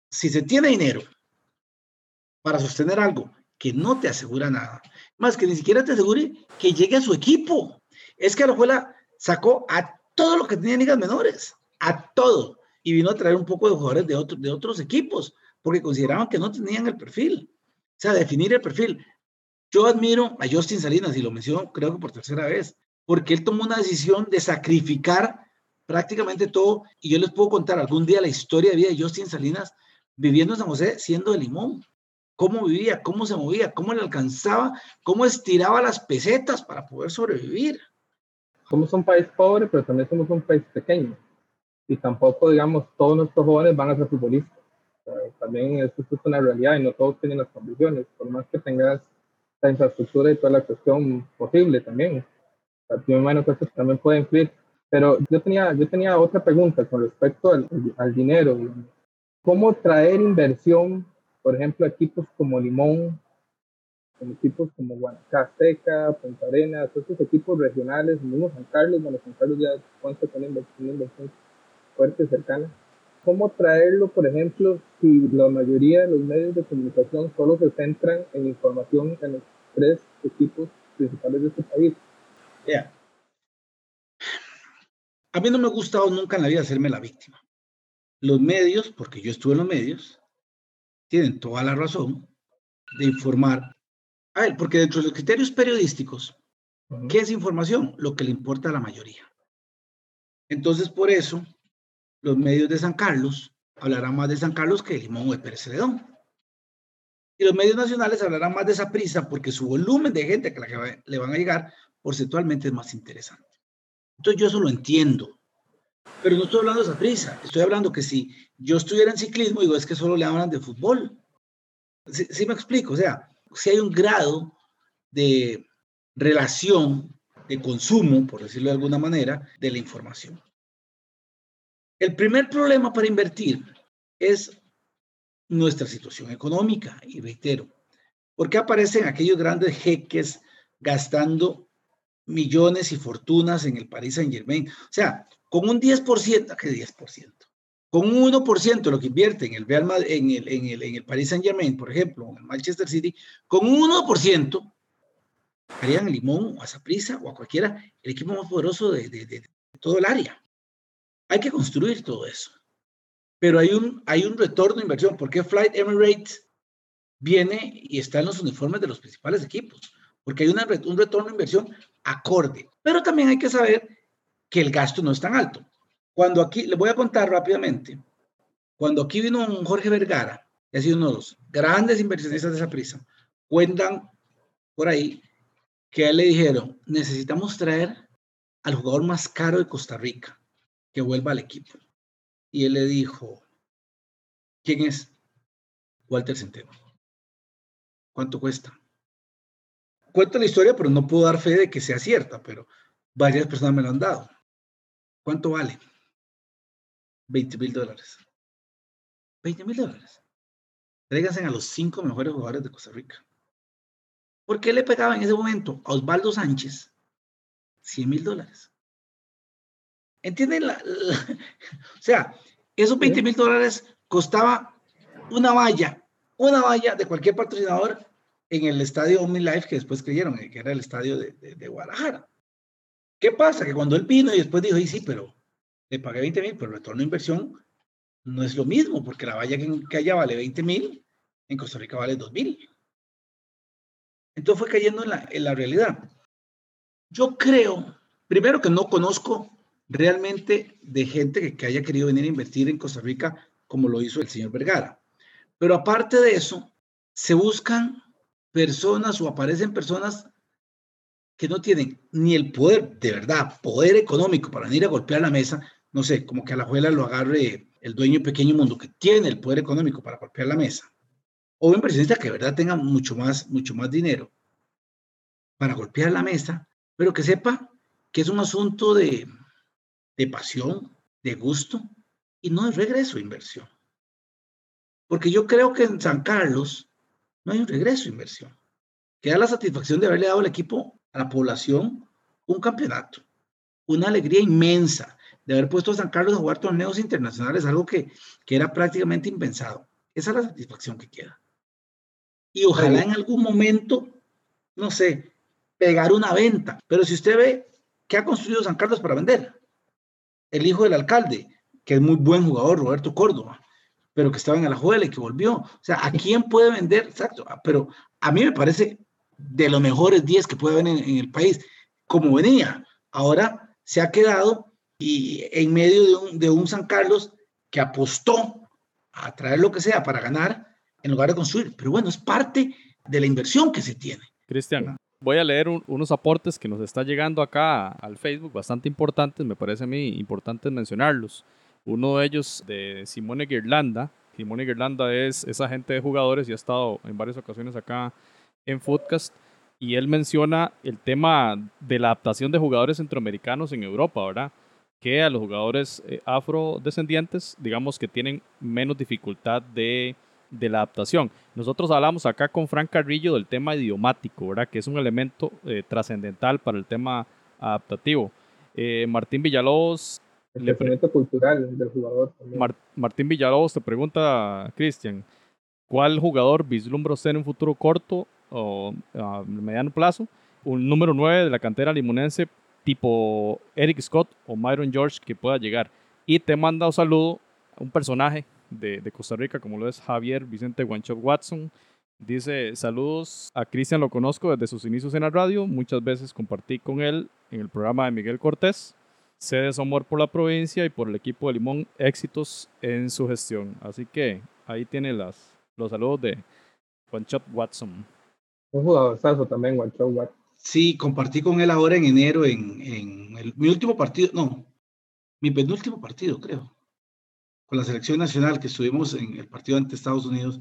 Si se tiene dinero para sostener algo que no te asegura nada, más que ni siquiera te asegure que llegue a su equipo. Es que Alajuela sacó a todo lo que tenía en ligas menores, a todo, y vino a traer un poco de jugadores de, otro, de otros equipos, porque consideraban que no tenían el perfil. O sea, definir el perfil. Yo admiro a Justin Salinas, y lo menciono creo que por tercera vez, porque él tomó una decisión de sacrificar prácticamente todo, y yo les puedo contar algún día la historia de vida de Justin Salinas viviendo en San José siendo de Limón cómo vivía, cómo se movía, cómo le alcanzaba, cómo estiraba las pesetas para poder sobrevivir. Somos un país pobre, pero también somos un país pequeño. Y tampoco, digamos, todos nuestros jóvenes van a ser futbolistas. también esto, es una realidad y no todos tienen las condiciones, por más que tengas la infraestructura y toda la cuestión posible también. yo me que eso también puede influir. Pero yo tenía, yo tenía otra pregunta con respecto al, al dinero. ¿Cómo traer inversión por ejemplo, equipos como Limón, como equipos como Guanacasteca, Punta Arenas, estos equipos regionales, mismo San Carlos, bueno, San Carlos ya cuenta con una inversión, fuerte, cercana. ¿Cómo traerlo, por ejemplo, si la mayoría de los medios de comunicación solo se centran en información en los tres equipos principales de este país? Yeah. A mí no me ha gustado nunca en la vida hacerme la víctima. Los medios, porque yo estuve en los medios, tienen toda la razón de informar a él, porque dentro de los criterios periodísticos, ¿qué es información? Lo que le importa a la mayoría. Entonces, por eso, los medios de San Carlos hablarán más de San Carlos que de Limón o de Pérez Celedón. Y los medios nacionales hablarán más de esa prisa porque su volumen de gente la que le van a llegar porcentualmente es más interesante. Entonces, yo eso lo entiendo. Pero no estoy hablando de esa prisa, estoy hablando que si yo estuviera en ciclismo, digo, es que solo le hablan de fútbol. Sí, me explico, o sea, si hay un grado de relación, de consumo, por decirlo de alguna manera, de la información. El primer problema para invertir es nuestra situación económica, y reitero, porque aparecen aquellos grandes jeques gastando millones y fortunas en el Paris Saint Germain. O sea, con un 10%, ¿qué 10%? Con un 1% de lo que invierte en el, Real en el, en el, en el Paris Saint Germain, por ejemplo, en el Manchester City, con un 1%, harían Limón o a Saprissa o a cualquiera el equipo más poderoso de, de, de, todo el área. Hay que construir todo eso. Pero hay un, hay un retorno de inversión. ¿Por qué Flight Emirates viene y está en los uniformes de los principales equipos? Porque hay un retorno de inversión acorde. Pero también hay que saber que el gasto no es tan alto. Cuando aquí, le voy a contar rápidamente, cuando aquí vino un Jorge Vergara, que ha sido uno de los grandes inversionistas de esa prisa, cuentan por ahí que a él le dijeron, necesitamos traer al jugador más caro de Costa Rica, que vuelva al equipo. Y él le dijo, ¿quién es? Walter Centeno. ¿Cuánto cuesta? Cuento la historia, pero no puedo dar fe de que sea cierta, pero varias personas me lo han dado. ¿Cuánto vale? 20 mil dólares. 20 mil dólares. Tráiganse a los cinco mejores jugadores de Costa Rica. ¿Por qué le pegaba en ese momento a Osvaldo Sánchez 100 mil dólares? ¿Entienden? La, o sea, esos 20 mil dólares costaba una valla, una valla de cualquier patrocinador en el estadio OmniLife que después creyeron que era el estadio de, de, de Guadalajara. ¿Qué pasa? Que cuando él vino y después dijo, y sí, pero le pagué 20 mil, pero el retorno de inversión no es lo mismo, porque la valla que, allá vale 20 mil, en Costa Rica vale 2 mil. Entonces fue cayendo en la, en la realidad. Yo creo, primero que no conozco realmente de gente que, que haya querido venir a invertir en Costa Rica como lo hizo el señor Vergara. Pero aparte de eso, se buscan personas o aparecen personas que no tienen ni el poder, de verdad, poder económico para venir a golpear la mesa, no sé, como que a la juela lo agarre el dueño pequeño mundo que tiene el poder económico para golpear la mesa, o un inversionista que de verdad tenga mucho más, mucho más dinero para golpear la mesa, pero que sepa que es un asunto de, de pasión, de gusto, y no es regreso de inversión. Porque yo creo que en San Carlos no hay un regreso de inversión. Queda la satisfacción de haberle dado al equipo, a la población, un campeonato. Una alegría inmensa de haber puesto a San Carlos a jugar torneos internacionales, algo que, que era prácticamente impensado. Esa es la satisfacción que queda. Y ojalá en algún momento, no sé, pegar una venta. Pero si usted ve, ¿qué ha construido San Carlos para vender? El hijo del alcalde, que es muy buen jugador, Roberto Córdoba, pero que estaba en la juela y que volvió. O sea, ¿a quién puede vender? Exacto, pero a mí me parece de los mejores 10 que puede haber en, el país, como venía. Ahora se ha quedado y en medio de un, San Carlos que apostó a traer lo que sea para ganar en lugar de construir. Pero bueno, es parte de la inversión que se tiene. Cristian, voy a leer un, unos aportes que nos está llegando acá al Facebook, bastante importantes, me parece a mí importante mencionarlos. Uno de ellos de Simone Girlanda. Simone Girlanda es, es agente de jugadores y ha estado en varias ocasiones acá en Footcast. Y él menciona el tema de la adaptación de jugadores centroamericanos en Europa, ¿verdad? que a los jugadores eh, afrodescendientes, digamos que tienen menos dificultad de, de, la adaptación. Nosotros hablamos acá con Frank Carrillo del tema idiomático, ¿verdad? Que es un elemento eh, trascendental para el tema adaptativo. Eh, Martín Villalobos. El elemento cultural del jugador. Mar Martín Villalobos te pregunta, Cristian, ¿cuál jugador vislumbra usted en un futuro corto o a mediano plazo? Un número 9 de la cantera limonense tipo Eric Scott o Myron George que pueda llegar. Y te manda un saludo a un personaje de, de Costa Rica, como lo es Javier Vicente Guanchop Watson. Dice, saludos a Cristian, lo conozco desde sus inicios en la radio, muchas veces compartí con él en el programa de Miguel Cortés. Sé de su amor por la provincia y por el equipo de Limón, éxitos en su gestión. Así que ahí tiene las, los saludos de Guanchop Watson. Un jugador también, Guanchop Watson. Sí, compartí con él ahora en enero en, en el, mi último partido, no, mi penúltimo partido, creo, con la selección nacional que estuvimos en el partido ante Estados Unidos.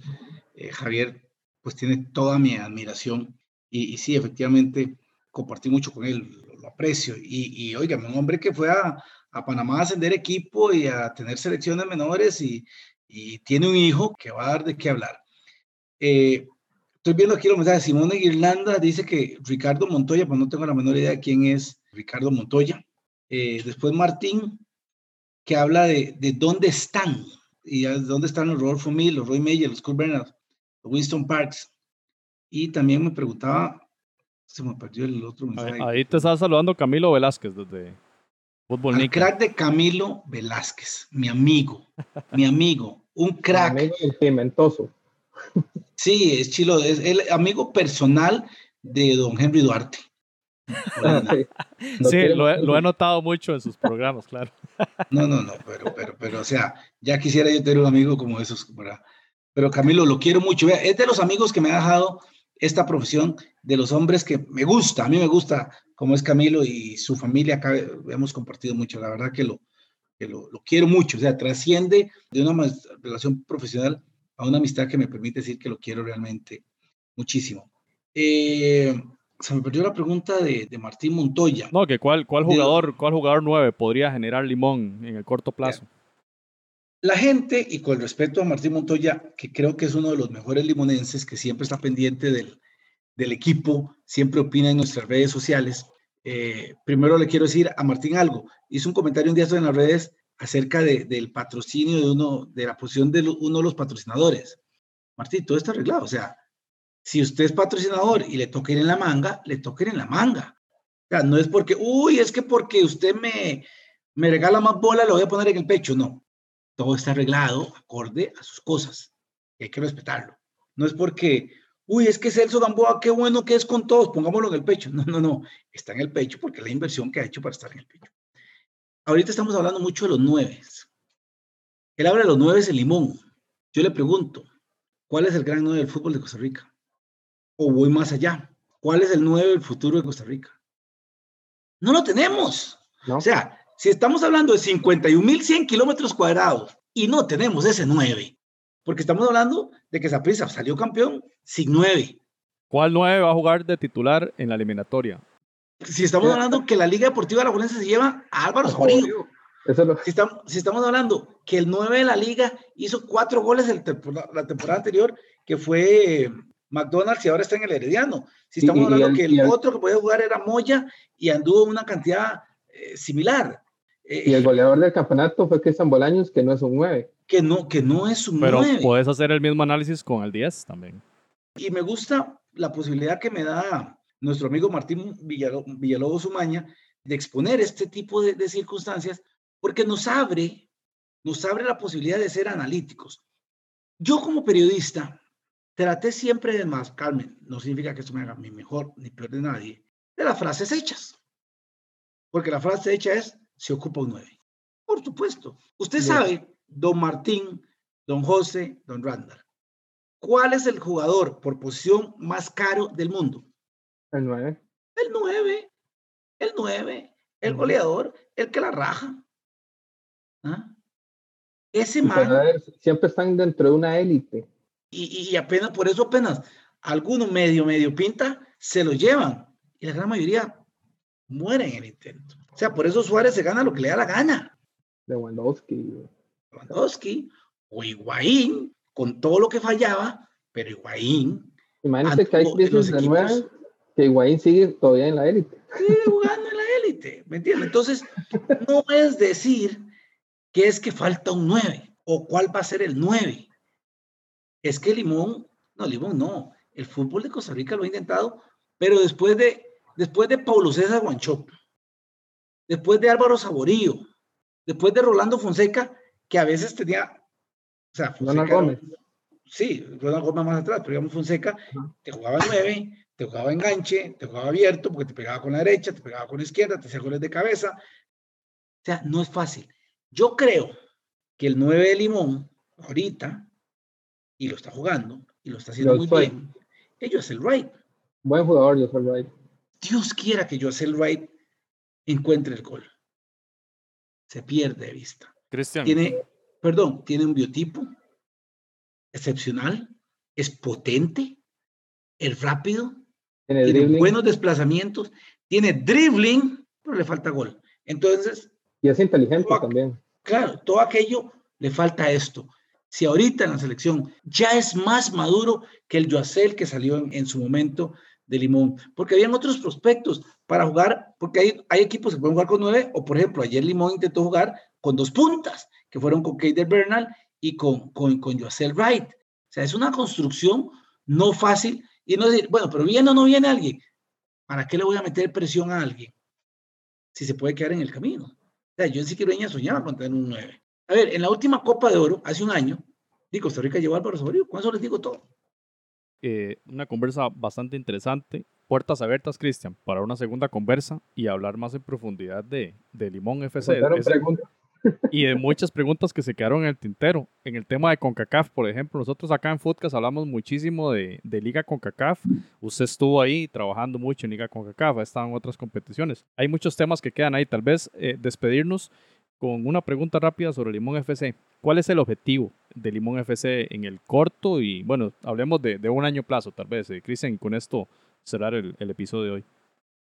Eh, Javier, pues tiene toda mi admiración y, y, sí, efectivamente, compartí mucho con él, aprecio. Y, y un hombre que fue a, a, Panamá a ascender equipo y a tener selecciones menores y, y tiene un hijo que va a dar de qué hablar. Eh, Estoy viendo aquí los mensajes. Simone Irlanda dice que Ricardo Montoya, pues no tengo la menor idea de quién es Ricardo Montoya. Eh, después Martín, que habla de, de dónde están, y de dónde están los Rodolfo Mil, los Roy Meyer, los Kurt Bernard, los Winston Parks. Y también me preguntaba, se me perdió el otro mensaje. Ahí, ahí te está saludando Camilo Velázquez desde Fútbol El crack de Camilo Velázquez, mi amigo, mi amigo, un crack. Mi amigo el pimentoso. Sí, es chilo, es el amigo personal de don Henry Duarte. sí, sí lo, he, lo, he, notado mucho en sus programas, claro. No, no, no, pero, pero, pero, o sea, ya quisiera yo tener un amigo como esos, ¿verdad? Pero Camilo, lo quiero mucho. Es de los amigos que me ha dejado esta profesión, de los hombres que me gusta, a mí me gusta como es Camilo y su familia, acá hemos compartido mucho, la verdad que lo, que lo, lo quiero mucho, o sea, trasciende de una relación profesional a una amistad que me permite decir que lo quiero realmente muchísimo. Eh, se me perdió la pregunta de, de, Martín Montoya. No, que cuál, cuál jugador, de, cuál jugador 9 podría generar limón en el corto plazo. La gente, y con respeto a Martín Montoya, que creo que es uno de los mejores limonenses, que siempre está pendiente del, equipo, siempre opina en nuestras redes sociales. Eh, primero le quiero decir a Martín algo. Hizo un comentario un día en las redes acerca de, del patrocinio de uno, de la posición de uno de los patrocinadores. Martín, todo está arreglado. O sea, si usted es patrocinador y le toca ir en la manga, le toca ir en la manga. O sea, no es porque, uy, es que porque usted me, me regala más bola, lo voy a poner en el pecho. No, todo está arreglado acorde a sus cosas. Y hay que respetarlo. No es porque, uy, es que Celso Gamboa, qué bueno que es con todos, pongámoslo en el pecho. No, no, no, está en el pecho porque es la inversión que ha hecho para estar en el pecho ahorita estamos hablando mucho de los nueve. Él habla de los nueve en Limón. Yo le pregunto, ¿cuál es el gran nueve del fútbol de Costa Rica? O voy más allá. ¿Cuál es el nueve del futuro de Costa Rica? No lo tenemos. ¿No? O sea, si estamos hablando de 51.100 kilómetros cuadrados y no tenemos ese nueve, porque estamos hablando de que Zaprisa salió campeón sin nueve. ¿Cuál nueve va a jugar de titular en la eliminatoria? Si estamos hablando que la Liga Deportiva Alajuelense se lleva a Álvaro Saborío. si, estamos, si estamos hablando que el 9 de la liga hizo cuatro goles el la temporada anterior, que fue McDonald's y ahora está en el Herediano. Si estamos hablando que el, otro que podía jugar era Moya y anduvo una cantidad eh, similar. Y el goleador del campeonato fue Cristian Bolaños, que no es un 9. Que no, que no es un Pero 9. puedes hacer el mismo análisis con el 10 también. Y me gusta la posibilidad que me da nuestro amigo Martín Villalobos Umaña de exponer este tipo de, de circunstancias, porque nos abre, nos abre la posibilidad de ser analíticos. Yo como periodista traté siempre de más, Carmen, no significa que esto me haga ni mejor ni peor de nadie, de las frases hechas. Porque la frase hecha es, se ocupa un 9. Por supuesto. Usted sabe, don Martín, don José, don Randall, ¿cuál es el jugador por posición más caro del mundo? El 9. El 9. El 9. El goleador, el que la raja. ¿Ah? Ese man. Siempre están dentro de una élite. Y, y, apenas, por eso apenas, algunos medio, medio pinta, se lo llevan. Y la gran mayoría mueren en el intento. O sea, por eso Suárez se gana lo que le da la gana. Lewandowski. Lewandowski o Higuaín, con todo lo que fallaba, pero Higuaín. Imagínate que hay crisis de nueve, que Higuaín sigue todavía en la élite. Sigue jugando en la élite, ¿me entiendes? Entonces, no es decir que es que falta un 9 o cuál va a ser el 9. Es que Limón, no, Limón no. El fútbol de Costa Rica lo ha intentado, pero después de, después de Paulo César Guanchope, después de Álvaro Saborío, después de Rolando Fonseca, que a veces tenía, o sea, Fonseca, Gómez. Sí, Ronald Gómez más atrás, pero digamos Fonseca, te jugaba 9, te jugaba enganche, te jugaba abierto, porque te pegaba con la derecha, te pegaba con la izquierda, te hacía goles de cabeza. O sea, no es fácil. Yo creo que el 9 de Limón, ahorita, y lo está jugando, y lo está haciendo muy bien, ellos el right. Buen jugador, yo el right. Dios quiera que yo el right encuentre el gol. Se pierde de vista. Cristian. Tiene, perdón, tiene un biotipo excepcional, es potente, es rápido, tiene, tiene buenos desplazamientos, tiene dribbling, pero le falta gol. Entonces. Y es inteligente también. Claro, todo aquello le falta esto. Si ahorita en la selección ya es más maduro que el Joacel que salió en, en, su momento de Limón, porque habían otros prospectos para jugar, porque hay, hay equipos que pueden jugar con nueve, o por ejemplo, ayer Limón intentó jugar con dos puntas, que fueron con Keider Bernal y con, con, con Joacel Wright. O sea, es una construcción no fácil y no decir, bueno, pero viene o no viene alguien, ¿para qué le voy a meter presión a alguien si se puede quedar en el camino? O sea, yo en Siquirueña soñaba con tener un 9. A ver, en la última Copa de Oro, hace un año, y Costa Rica llevó a Álvaro Saborío. Con eso les digo todo. Eh, una conversa bastante interesante. Puertas abiertas, Cristian, para una segunda conversa y hablar más en profundidad de, de Limón FC. y de muchas preguntas que se quedaron en el tintero. En el tema de CONCACAF, por ejemplo, nosotros acá en Footcast hablamos muchísimo de, de, Liga CONCACAF. Usted estuvo ahí trabajando mucho en Liga CONCACAF, ha estado en otras competiciones. Hay muchos temas que quedan ahí. Tal vez eh, despedirnos con una pregunta rápida sobre Limón FC. ¿Cuál es el objetivo de Limón FC en el corto y, bueno, hablemos de, de un año plazo, tal vez? Eh, Cristian, con esto cerrar el, el episodio de hoy.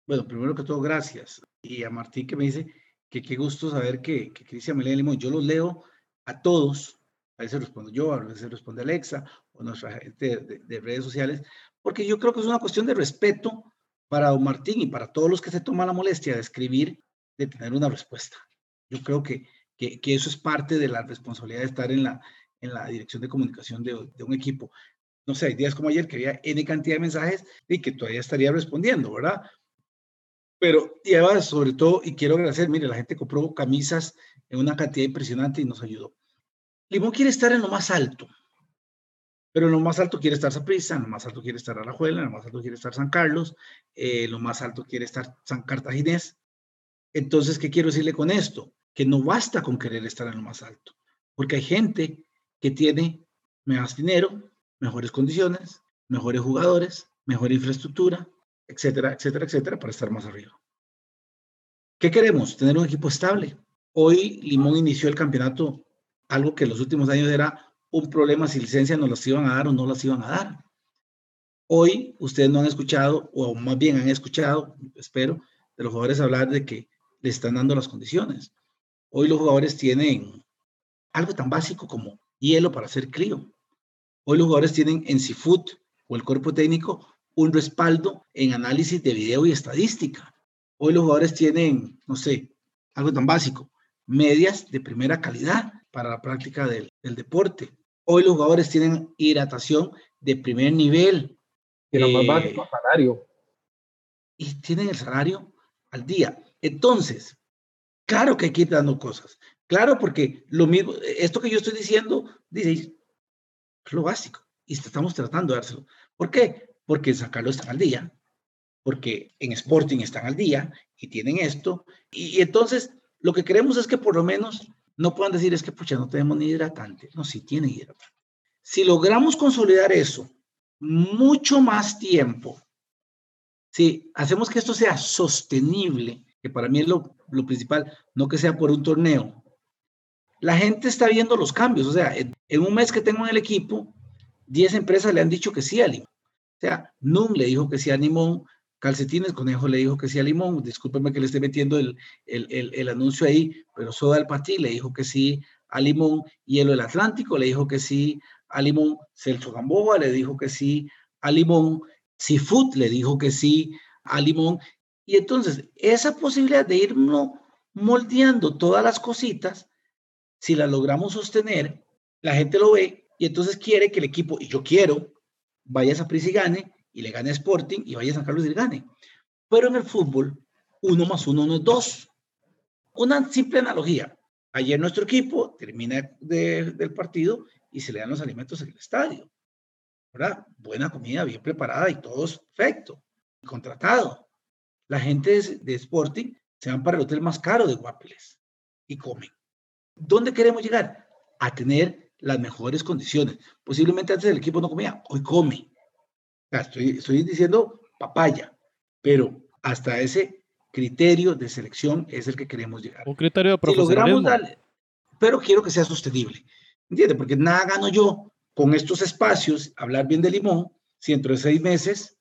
Bueno, primero que todo, gracias. Y a Martín que me dice que qué gusto saber que, que Cristian me lee Limón. Yo los leo a todos, a veces respondo yo, a veces responde Alexa o nuestra gente de, de, redes sociales, porque yo creo que es una cuestión de respeto para don Martín y para todos los que se toman la molestia de escribir, de tener una respuesta. Yo creo que, que, eso es parte de la responsabilidad de estar en la, en la dirección de comunicación de, de un equipo. No sé, hay días como ayer que había N cantidad de mensajes y que todavía estaría respondiendo, ¿verdad? Pero, y además, sobre todo, y quiero agradecer, mire, la gente compró camisas en una cantidad impresionante y nos ayudó. Limón quiere estar en lo más alto, pero en lo más alto quiere estar Saprissa, en lo más alto quiere estar Alajuela, en lo más alto quiere estar San Carlos, eh, en lo más alto quiere estar San Cartaginés. Entonces, ¿qué quiero decirle con esto? Que no basta con querer estar en lo más alto, porque hay gente que tiene más dinero, mejores condiciones, mejores jugadores, mejor infraestructura, etcétera, etcétera, etcétera, para estar más arriba. ¿Qué queremos? Tener un equipo estable. Hoy Limón inició el campeonato, algo que en los últimos años era un problema si licencias nos las iban a dar o no las iban a dar. Hoy ustedes no han escuchado, o más bien han escuchado, espero, de los jugadores hablar de que le están dando las condiciones. Hoy los jugadores tienen algo tan básico como hielo para hacer crío. Hoy los jugadores tienen en Seafood o el cuerpo técnico un respaldo en análisis de video y estadística. Hoy los jugadores tienen, no sé, algo tan básico, medias de primera calidad para la práctica del, deporte. Hoy los jugadores tienen hidratación de primer nivel. Más eh, básico, salario. Y tienen el salario al día. Entonces, claro que hay que ir dando cosas. Claro, porque lo mismo, esto que yo estoy diciendo, dice, es lo básico. Y estamos tratando de dárselo. ¿Por qué? Porque en San Carlos están al día, porque en Sporting están al día y tienen esto. Y, entonces, lo que queremos es que por lo menos no puedan decir es que, pucha, no tenemos ni hidratante. No, sí tienen hidratante. Si logramos consolidar eso mucho más tiempo, si hacemos que esto sea sostenible, que para mí es lo, lo principal, no que sea por un torneo, la gente está viendo los cambios. O sea, en, un mes que tengo en el equipo, 10 empresas le han dicho que sí a Limón. O sea, NUM le dijo que sí a Limón, Calcetines Conejo le dijo que sí a Limón, discúlpeme que le esté metiendo el, el, el, anuncio ahí, pero Soda del Patí le dijo que sí a Limón, Hielo del Atlántico le dijo que sí a Limón, Celso Gamboa le dijo que sí a Limón, Seafood le dijo que sí a Limón, y entonces esa posibilidad de irnos moldeando todas las cositas, si la logramos sostener, la gente lo ve y entonces quiere que el equipo, y yo quiero, vaya a Saprissa y gane, y le gane Sporting, y vaya a San Carlos y le gane. Pero en el fútbol, uno más uno no es dos. Una simple analogía. Ayer nuestro equipo termina del partido y se le dan los alimentos en el estadio. ¿Verdad? Buena comida, bien preparada y todo es perfecto. Contratado. La gente de Sporting se van para el hotel más caro de Guapeles y comen. ¿Dónde queremos llegar? A tener las mejores condiciones. Posiblemente antes el equipo no comía, hoy come. Estoy, estoy diciendo papaya, pero hasta ese criterio de selección es el que queremos llegar. Un criterio de profesionalismo. pero quiero que sea sostenible. ¿Entiendes? Porque nada gano yo con estos espacios, hablar bien de limón, si dentro de seis meses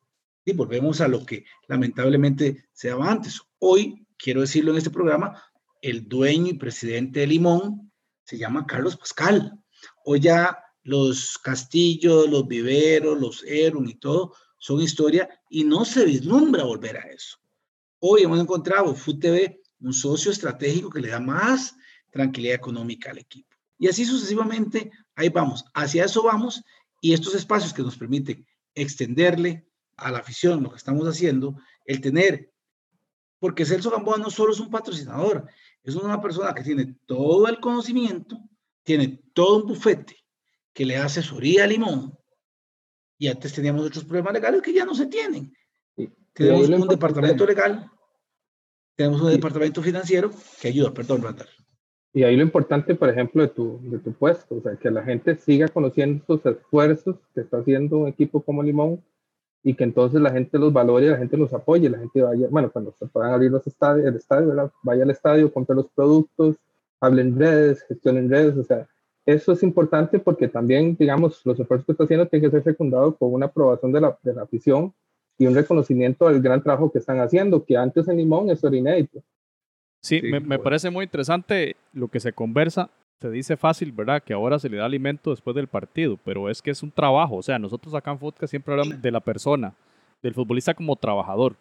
y volvemos a lo que lamentablemente se daba antes. Hoy, quiero decirlo en este programa, el dueño y presidente de Limón se llama Carlos Pascal. Hoy ya los castillos, los viveros, los Eron y todo son historia y no se vislumbra volver a eso. Hoy hemos encontrado en Food TV un socio estratégico que le da más tranquilidad económica al equipo. Y así sucesivamente, ahí vamos, hacia eso vamos y estos espacios que nos permiten extenderle a la afición lo que estamos haciendo, el tener, porque Celso Gamboa no solo es un patrocinador, es una persona que tiene todo el conocimiento, tiene todo un bufete que le da asesoría a Limón. Y antes teníamos otros problemas legales que ya no se tienen. Tenemos un departamento legal, tenemos un departamento financiero que ayuda, perdón, Randall. Y ahí lo importante, por ejemplo, de tu, de tu puesto, o sea, que la gente siga conociendo esos esfuerzos que está haciendo un equipo como Limón y que entonces la gente los valore, la gente los apoye, la gente vaya, bueno, cuando se puedan abrir los estadios, el estadio, vaya al estadio, compre los productos, hable en redes, gestione en redes, o sea, eso es importante porque también, digamos, los esfuerzos que está haciendo tienen que ser secundados con una aprobación de la, de la afición y un reconocimiento del gran trabajo que están haciendo, que antes en Limón eso era inédito. Sí, me, me, parece muy interesante lo que se conversa se dice fácil, ¿verdad? Que ahora se le da alimento después del partido, pero es que es un trabajo. O sea, nosotros acá en Fútbol siempre hablamos de la persona, del futbolista como trabajador.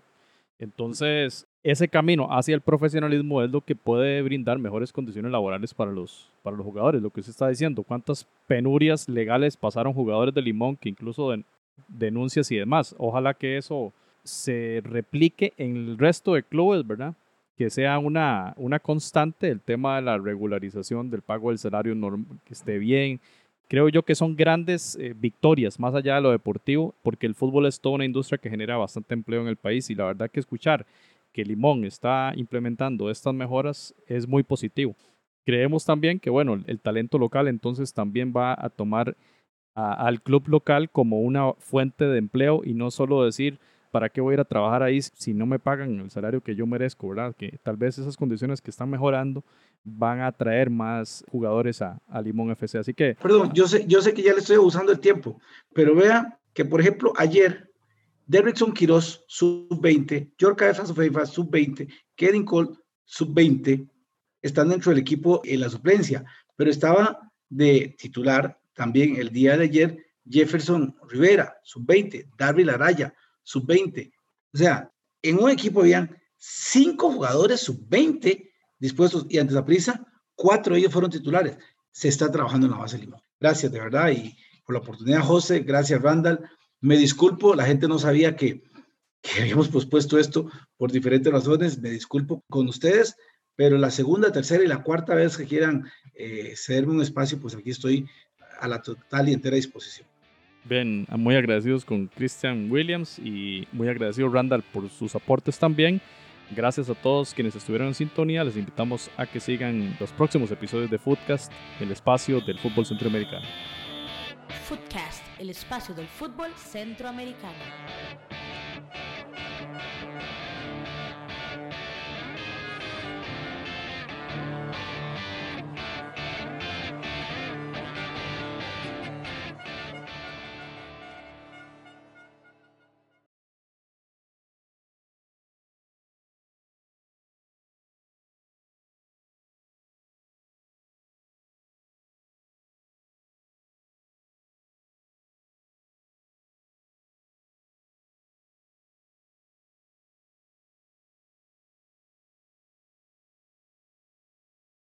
Entonces, ese camino hacia el profesionalismo es lo que puede brindar mejores condiciones laborales para los, para los jugadores. Lo que usted está diciendo, cuántas penurias legales pasaron jugadores de Limón que incluso den, denuncias y demás. Ojalá que eso se replique en el resto de clubes, ¿verdad? Que sea una, una constante el tema de la regularización del pago del salario que esté bien. Creo yo que son grandes eh, victorias, más allá de lo deportivo, porque el fútbol es toda una industria que genera bastante empleo en el país y la verdad que escuchar que Limón está implementando estas mejoras es muy positivo. Creemos también que, bueno, el talento local entonces también va a tomar al club local como una fuente de empleo y no solo decir, ¿para qué voy a ir a trabajar ahí si no me pagan el salario que yo merezco, verdad? Que tal vez esas condiciones que están mejorando van a atraer más jugadores a, Limón FC. Así que... Perdón, yo sé, yo sé que ya le estoy abusando el tiempo, pero vea que, por ejemplo, ayer Derrickson Quiroz, sub-20, Yorka Efasofeifa, sub-20, Kevin Cole, sub-20, están dentro del equipo en la suplencia, pero estaba de titular también el día de ayer Jefferson Rivera, sub-20, Darby Laraya, sub-20. O sea, en un equipo habían cinco jugadores sub-20 dispuestos y antes la prisa, cuatro de ellos fueron titulares. Se está trabajando en la base Limón. Gracias de verdad y por la oportunidad, José. Gracias, Randall. Me disculpo, la gente no sabía que, que habíamos pospuesto esto por diferentes razones. Me disculpo con ustedes, pero la segunda, tercera y la cuarta vez que quieran eh, cederme un espacio, pues aquí estoy a la total y entera disposición. Bien, muy agradecidos con Christian Williams y muy agradecido Randall por sus aportes también. Gracias a todos quienes estuvieron en sintonía. Les invitamos a que sigan los próximos episodios de Footcast, el espacio del fútbol centroamericano. Footcast, el espacio del fútbol centroamericano.